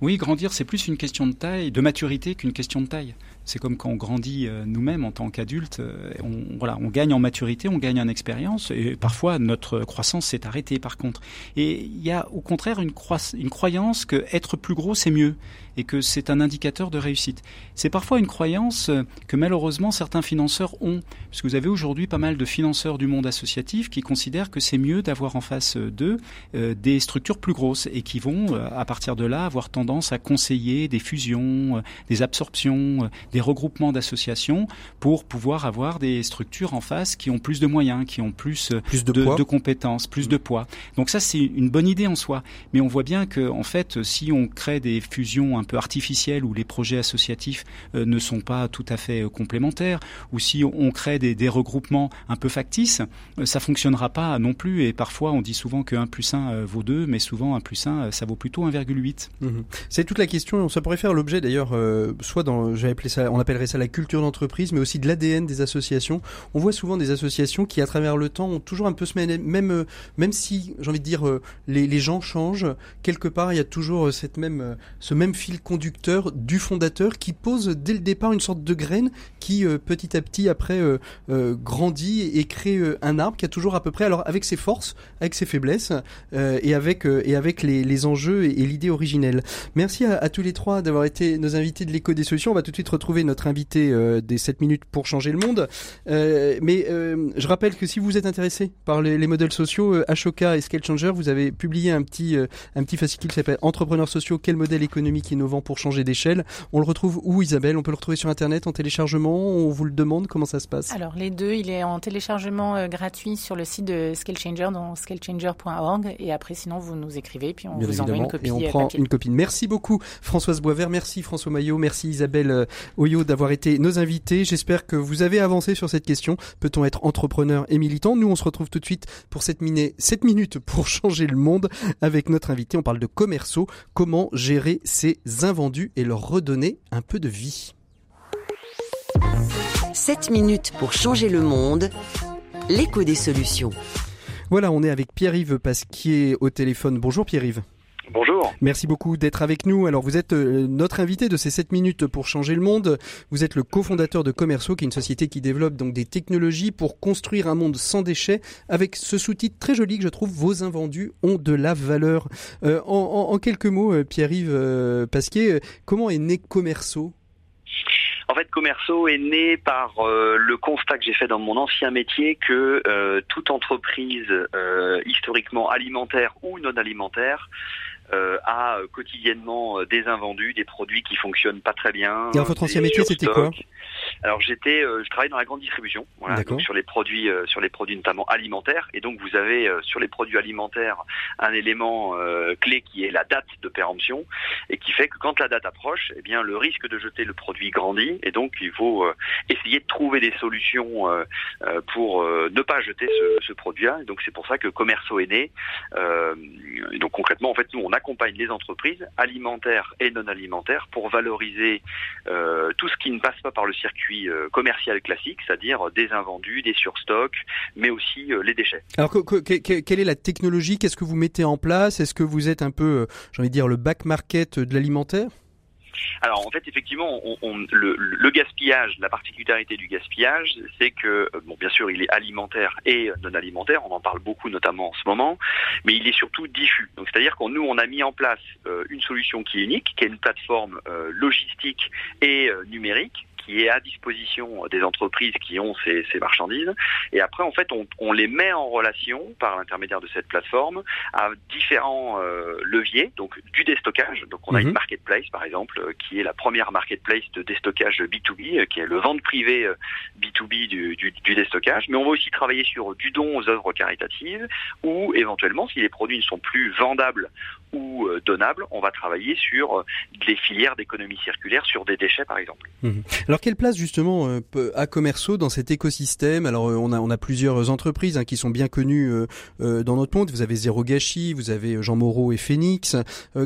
Oui, grandir, c'est plus une question de taille, de maturité qu'une question de taille. C'est comme quand on grandit euh, nous-mêmes en tant qu'adultes, euh, on, voilà, on gagne en maturité, on gagne en expérience, et parfois notre croissance s'est arrêtée par contre. Et il y a au contraire une, croyance que être plus gros c'est mieux et que c'est un indicateur de réussite. C'est parfois une croyance euh, que malheureusement certains financeurs ont, puisque vous avez aujourd'hui pas mal de financeurs du monde associatif qui considèrent que c'est mieux d'avoir en face d'eux des structures plus grosses et qui vont à partir de là avoir tendance à conseiller des fusions, des absorptions, des des regroupements d'associations pour pouvoir avoir des structures en face qui ont plus de moyens, qui ont plus, euh, plus de, de, compétences, plus de poids. Donc ça, c'est une bonne idée en soi. Mais on voit bien que, en fait, si on crée des fusions un peu artificielles où les projets associatifs euh, ne sont pas tout à fait euh, complémentaires, ou si on crée des, des regroupements un peu factices, ça fonctionnera pas non plus. Et parfois, on dit souvent que 1 plus 1 vaut 2, mais souvent 1 plus 1, ça vaut plutôt 1,8. Mmh. C'est toute la question. Ça pourrait faire l'objet d'ailleurs, soit dans, j'avais appelé ça on appellerait ça la culture d'entreprise, mais aussi de l'ADN des associations. On voit souvent des associations qui, à travers le temps, ont toujours un peu ce même, même, euh, si, j'ai envie de dire, euh, les, gens changent, quelque part, il y a toujours euh, cette même, ce même fil conducteur du fondateur qui pose dès le départ une sorte de graine qui, petit à petit, après, grandit et crée un arbre qui a toujours à peu près, alors avec ses forces, avec ses faiblesses, et avec, et avec les, les enjeux et, l'idée originelle. Merci à, à tous les trois d'avoir été nos invités de l'écho des solutions. On va tout de suite retrouver notre invité euh, des 7 minutes pour changer le monde. Euh, mais euh, je rappelle que si vous êtes intéressé par les, modèles sociaux, Ashoka et Scale Changer, vous avez publié un petit, un petit fascicule qui s'appelle Entrepreneurs sociaux, quel modèle économique innovant pour changer d'échelle? On le retrouve où Isabelle? On peut le retrouver sur Internet en téléchargement? On vous le demande? Comment ça se passe? Alors les deux, il est en téléchargement gratuit sur le site de Scale Changer, dans scalechanger.org. Et après, sinon, vous nous écrivez, puis on vous envoie une copie. Et on prend une copie. Merci beaucoup Françoise Boisvert, merci François Maillot, merci Isabelle d'avoir été nos invités. J'espère que vous avez avancé sur cette question. Peut-on être entrepreneur et militant? Nous, on se retrouve tout de suite pour cette, minute pour changer le monde avec notre invité. On parle de commerceaux, comment gérer ces invendus et leur redonner un peu de vie? 7 minutes pour changer le monde, l'écho des solutions. Voilà, on est avec Pierre-Yves Pasquier au téléphone. Bonjour Pierre-Yves. Bonjour. Merci beaucoup d'être avec nous. Alors vous êtes euh, notre invité de ces 7 minutes pour changer le monde. Vous êtes le cofondateur de Commerceau, qui est une société qui développe donc des technologies pour construire un monde sans déchets, avec ce sous-titre très joli que je trouve Vos invendus ont de la valeur. Euh, en, quelques mots, euh, Pierre-Yves Pasquier, comment est né Commerceau en fait, Commerceau est né par le constat que j'ai fait dans mon ancien métier que toute entreprise historiquement alimentaire ou non alimentaire euh, à quotidiennement euh, des invendus, des produits qui fonctionnent pas très bien. Et votre ancien métier, c'était quoi Alors j'étais, euh, je travaille dans la grande distribution, voilà, donc sur les produits, sur les produits notamment alimentaires. Et donc vous avez sur les produits alimentaires un élément clé qui est la date de péremption et qui fait que quand la date approche, eh bien le risque de jeter le produit grandit et donc il faut essayer de trouver des solutions pour ne pas jeter ce, ce produit-là. Donc c'est pour ça que Commerceau est né. et donc concrètement, en fait, nous on accompagne les entreprises alimentaires et non alimentaires pour valoriser euh, tout ce qui ne passe pas par le circuit euh, commercial classique, c'est-à-dire des invendus, des surstocks, mais aussi euh, les déchets. Alors quelle est la technologie? Qu'est-ce que vous mettez en place? Est-ce que vous êtes un peu, j'ai envie de dire, le back market de l'alimentaire? Alors en fait, effectivement, on, le, le, gaspillage, la particularité du gaspillage, c'est que, bon, bien sûr, il est alimentaire et non alimentaire. On en parle beaucoup, notamment en ce moment, mais il est surtout diffus. Donc, c'est-à-dire qu'on nous, on a mis en place euh, une solution qui est unique, qui est une plateforme euh, logistique et euh, numérique qui est à disposition des entreprises qui ont ces, ces marchandises. Et après, en fait, on, on, les met en relation par l'intermédiaire de cette plateforme à différents euh, leviers, donc du déstockage. Donc, on a une mhm. marketplace, par exemple, euh, qui est la première marketplace de déstockage B2B, euh, qui est le vente privée B2B du, du, du déstockage. Mais on va aussi travailler sur du don aux œuvres caritatives ou éventuellement, si les produits ne sont plus vendables ou donables, on va travailler sur des filières d'économie circulaire, sur des déchets, par exemple. Mhm. Alors quelle place justement euh, a Commerceau dans cet écosystème? Alors euh, on a on a plusieurs entreprises hein, qui sont bien connues euh, dans notre monde. Vous avez Zéro Gâchis, vous avez Jean Moreau et Phoenix.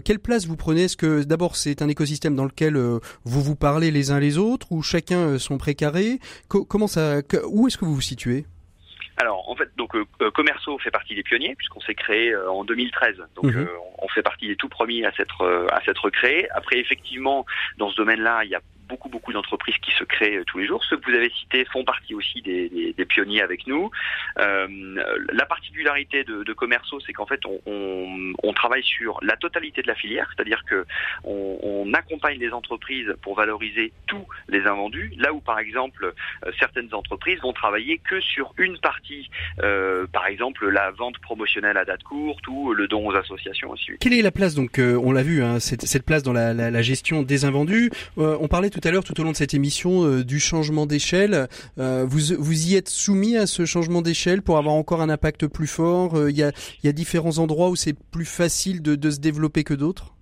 quelle place vous prenez? Est-ce que d'abord c'est un écosystème dans lequel vous vous parlez les uns les autres ou chacun son précaré? Comment ça Où est-ce que vous vous situez? Alors en fait, donc Commerceau fait partie des pionniers puisqu'on s'est créé en 2013. Donc mhm. on fait partie des tout premiers à s'être à s'être créé. Après effectivement, dans ce domaine-là, il y a beaucoup beaucoup d'entreprises qui se créent euh, tous les jours. Ceux que vous avez cités font partie aussi des, pionniers avec nous. Euh, la particularité de, de Commerceau, c'est qu'en fait on, travaille sur la totalité de la filière, c'est-à-dire que on, accompagne les entreprises pour valoriser tous les invendus, là où par exemple euh, certaines entreprises vont travailler que sur une partie, par exemple la vente promotionnelle à date courte ou le don aux associations aussi. Quelle est la place donc On l'a vu, hein, cette, place dans la gestion des invendus. on parlait tout tout à l'heure, tout au long de cette émission, euh, du changement d'échelle. Euh, vous, vous y êtes soumis à ce changement d'échelle pour avoir encore un impact plus fort euh, Il y, a, différents endroits où c'est plus facile de se développer que d'autres?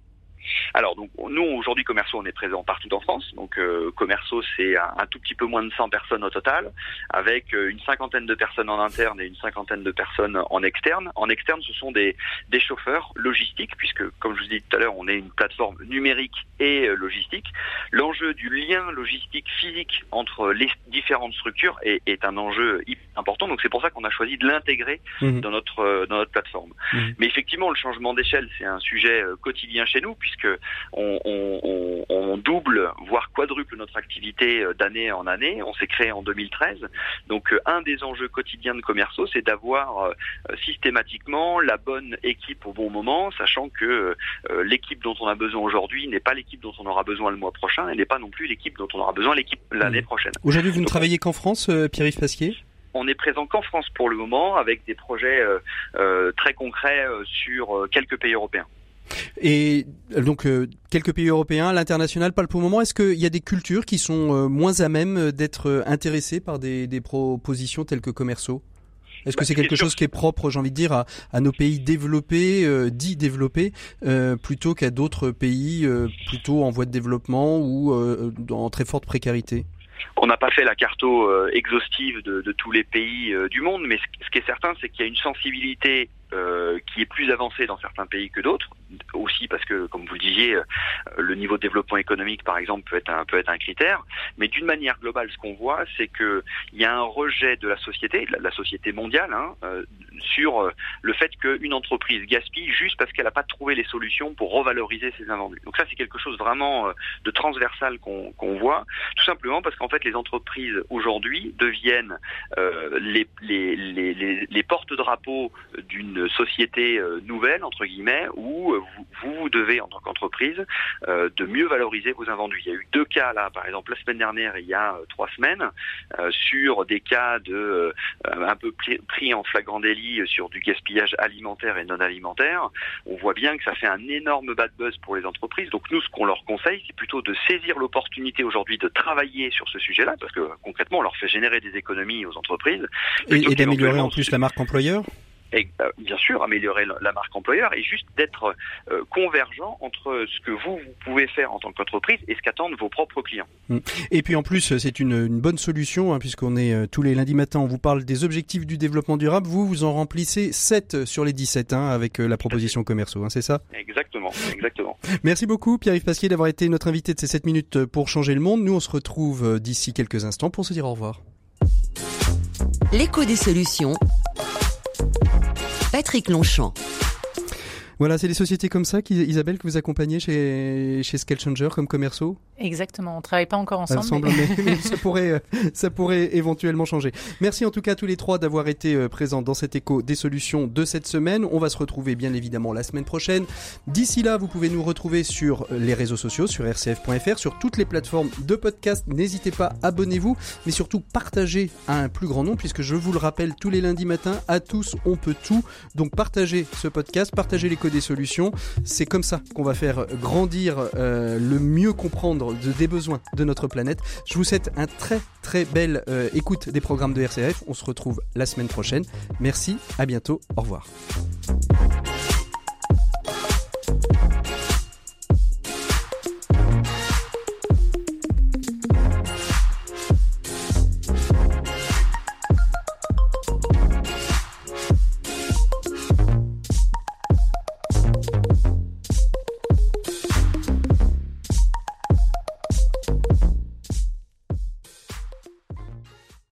Alors donc nous aujourd'hui Commerceau on est présent partout en France donc euh, Commerceau c'est un, tout petit peu moins de 100 personnes au total avec euh, une cinquantaine de personnes en interne et une cinquantaine de personnes en externe. En externe ce sont des, des chauffeurs logistiques puisque comme je vous dis tout à l'heure on est une plateforme numérique et euh, logistique. L'enjeu du lien logistique physique entre les différentes structures est, est un enjeu important donc c'est pour ça qu'on a choisi de l'intégrer mmh. dans notre euh, dans notre plateforme. Mmh. Mais effectivement le changement d'échelle c'est un sujet quotidien chez nous puisque on, double, voire quadruple notre activité euh, d'année en année. On s'est créé en 2013. Donc euh, un des enjeux quotidiens de Commerceau, c'est d'avoir euh, systématiquement la bonne équipe au bon moment, sachant que l'équipe dont on a besoin aujourd'hui n'est pas l'équipe dont on aura besoin le mois prochain et n'est pas non plus l'équipe dont on aura besoin l'équipe l'année mmh. prochaine. Aujourd'hui, vous ne travaillez qu'en France, Pierre-Yves Pasquier? On est présent qu'en France pour le moment, avec des projets très concrets sur quelques pays européens. Et donc euh, quelques pays européens, l'international, pas pour le moment. Est-ce qu'il y a des cultures qui sont euh, moins à même d'être euh, intéressées par des, des propositions telles que commerceaux est-ce que bah, c'est quelque chose qui est propre, j'ai envie de dire, à, à nos pays développés, euh, dits développés, euh, plutôt qu'à d'autres pays plutôt en voie de développement ou en très forte précarité? On n'a pas fait la carto exhaustive de, de, tous les pays du monde, mais ce qui est certain, c'est qu'il y a une sensibilité euh, qui est plus avancé dans certains pays que d'autres, aussi parce que, comme vous le disiez, euh, le niveau de développement économique, par exemple, peut être un, peut être un critère. Mais d'une manière globale, ce qu'on voit, c'est que il y a un rejet de la société, de la, société mondiale, hein, euh, sur le fait qu'une entreprise gaspille juste parce qu'elle n'a pas trouvé les solutions pour revaloriser ses invendus. Donc ça, c'est quelque chose vraiment de transversal qu'on qu'on voit, tout simplement parce qu'en fait, les entreprises aujourd'hui deviennent les, les, les, les porte-drapeaux d'une société euh, nouvelle, entre guillemets, où euh, vous, vous devez, en tant qu'entreprise, euh, de mieux valoriser vos invendus. Il y a eu deux cas, là, par exemple, la semaine dernière, il y a trois semaines, sur des cas de un peu pris en flagrant délit sur du gaspillage alimentaire et non alimentaire. On voit bien que ça fait un énorme bad buzz pour les entreprises. Donc nous, ce qu'on leur conseille, c'est plutôt de saisir l'opportunité aujourd'hui de travailler sur ce sujet-là, parce que concrètement, on leur fait générer des économies aux entreprises. et d'améliorer en plus la marque employeur? Et euh, bien sûr améliorer la marque employeur et juste d'être euh, convergent entre ce que vous, vous pouvez faire en tant qu'entreprise et ce qu'attendent vos propres clients. Mm. Et puis en plus, c'est une, une, bonne solution hein, puisqu'on est euh, tous les lundis matins, on vous parle des objectifs du développement durable. Vous, vous en remplissez 7 sur les 17 hein, avec la proposition commerceau, hein, c'est ça? Exactement, exactement. Merci beaucoup Pierre-Yves Pasquier d'avoir été notre invité de ces 7 minutes pour changer le monde. Nous, on se retrouve d'ici quelques instants pour se dire au revoir. L'écho des solutions Patrick Longchamp. Voilà, c'est des sociétés comme ça, Isabelle, que vous accompagnez chez, chez Changer comme commerciaux Exactement, on ne travaille pas encore ensemble. mais, ça, pourrait, euh, ça pourrait éventuellement changer. Merci en tout cas à tous les trois d'avoir été euh, présents dans cet écho des solutions de cette semaine. On va se retrouver bien évidemment la semaine prochaine. D'ici là, vous pouvez nous retrouver sur les réseaux sociaux, sur rcf.fr, sur toutes les plateformes de podcast. N'hésitez pas, abonnez-vous, mais surtout partagez à un plus grand nombre, puisque je vous le rappelle tous les lundis matins, à tous on peut tout. Donc partagez ce podcast, partagez les des solutions. C'est comme ça qu'on va faire grandir euh, le mieux comprendre des besoins de notre planète. Je vous souhaite un très très belle euh, écoute des programmes de RCF. On se retrouve la semaine prochaine. Merci, à bientôt, au revoir.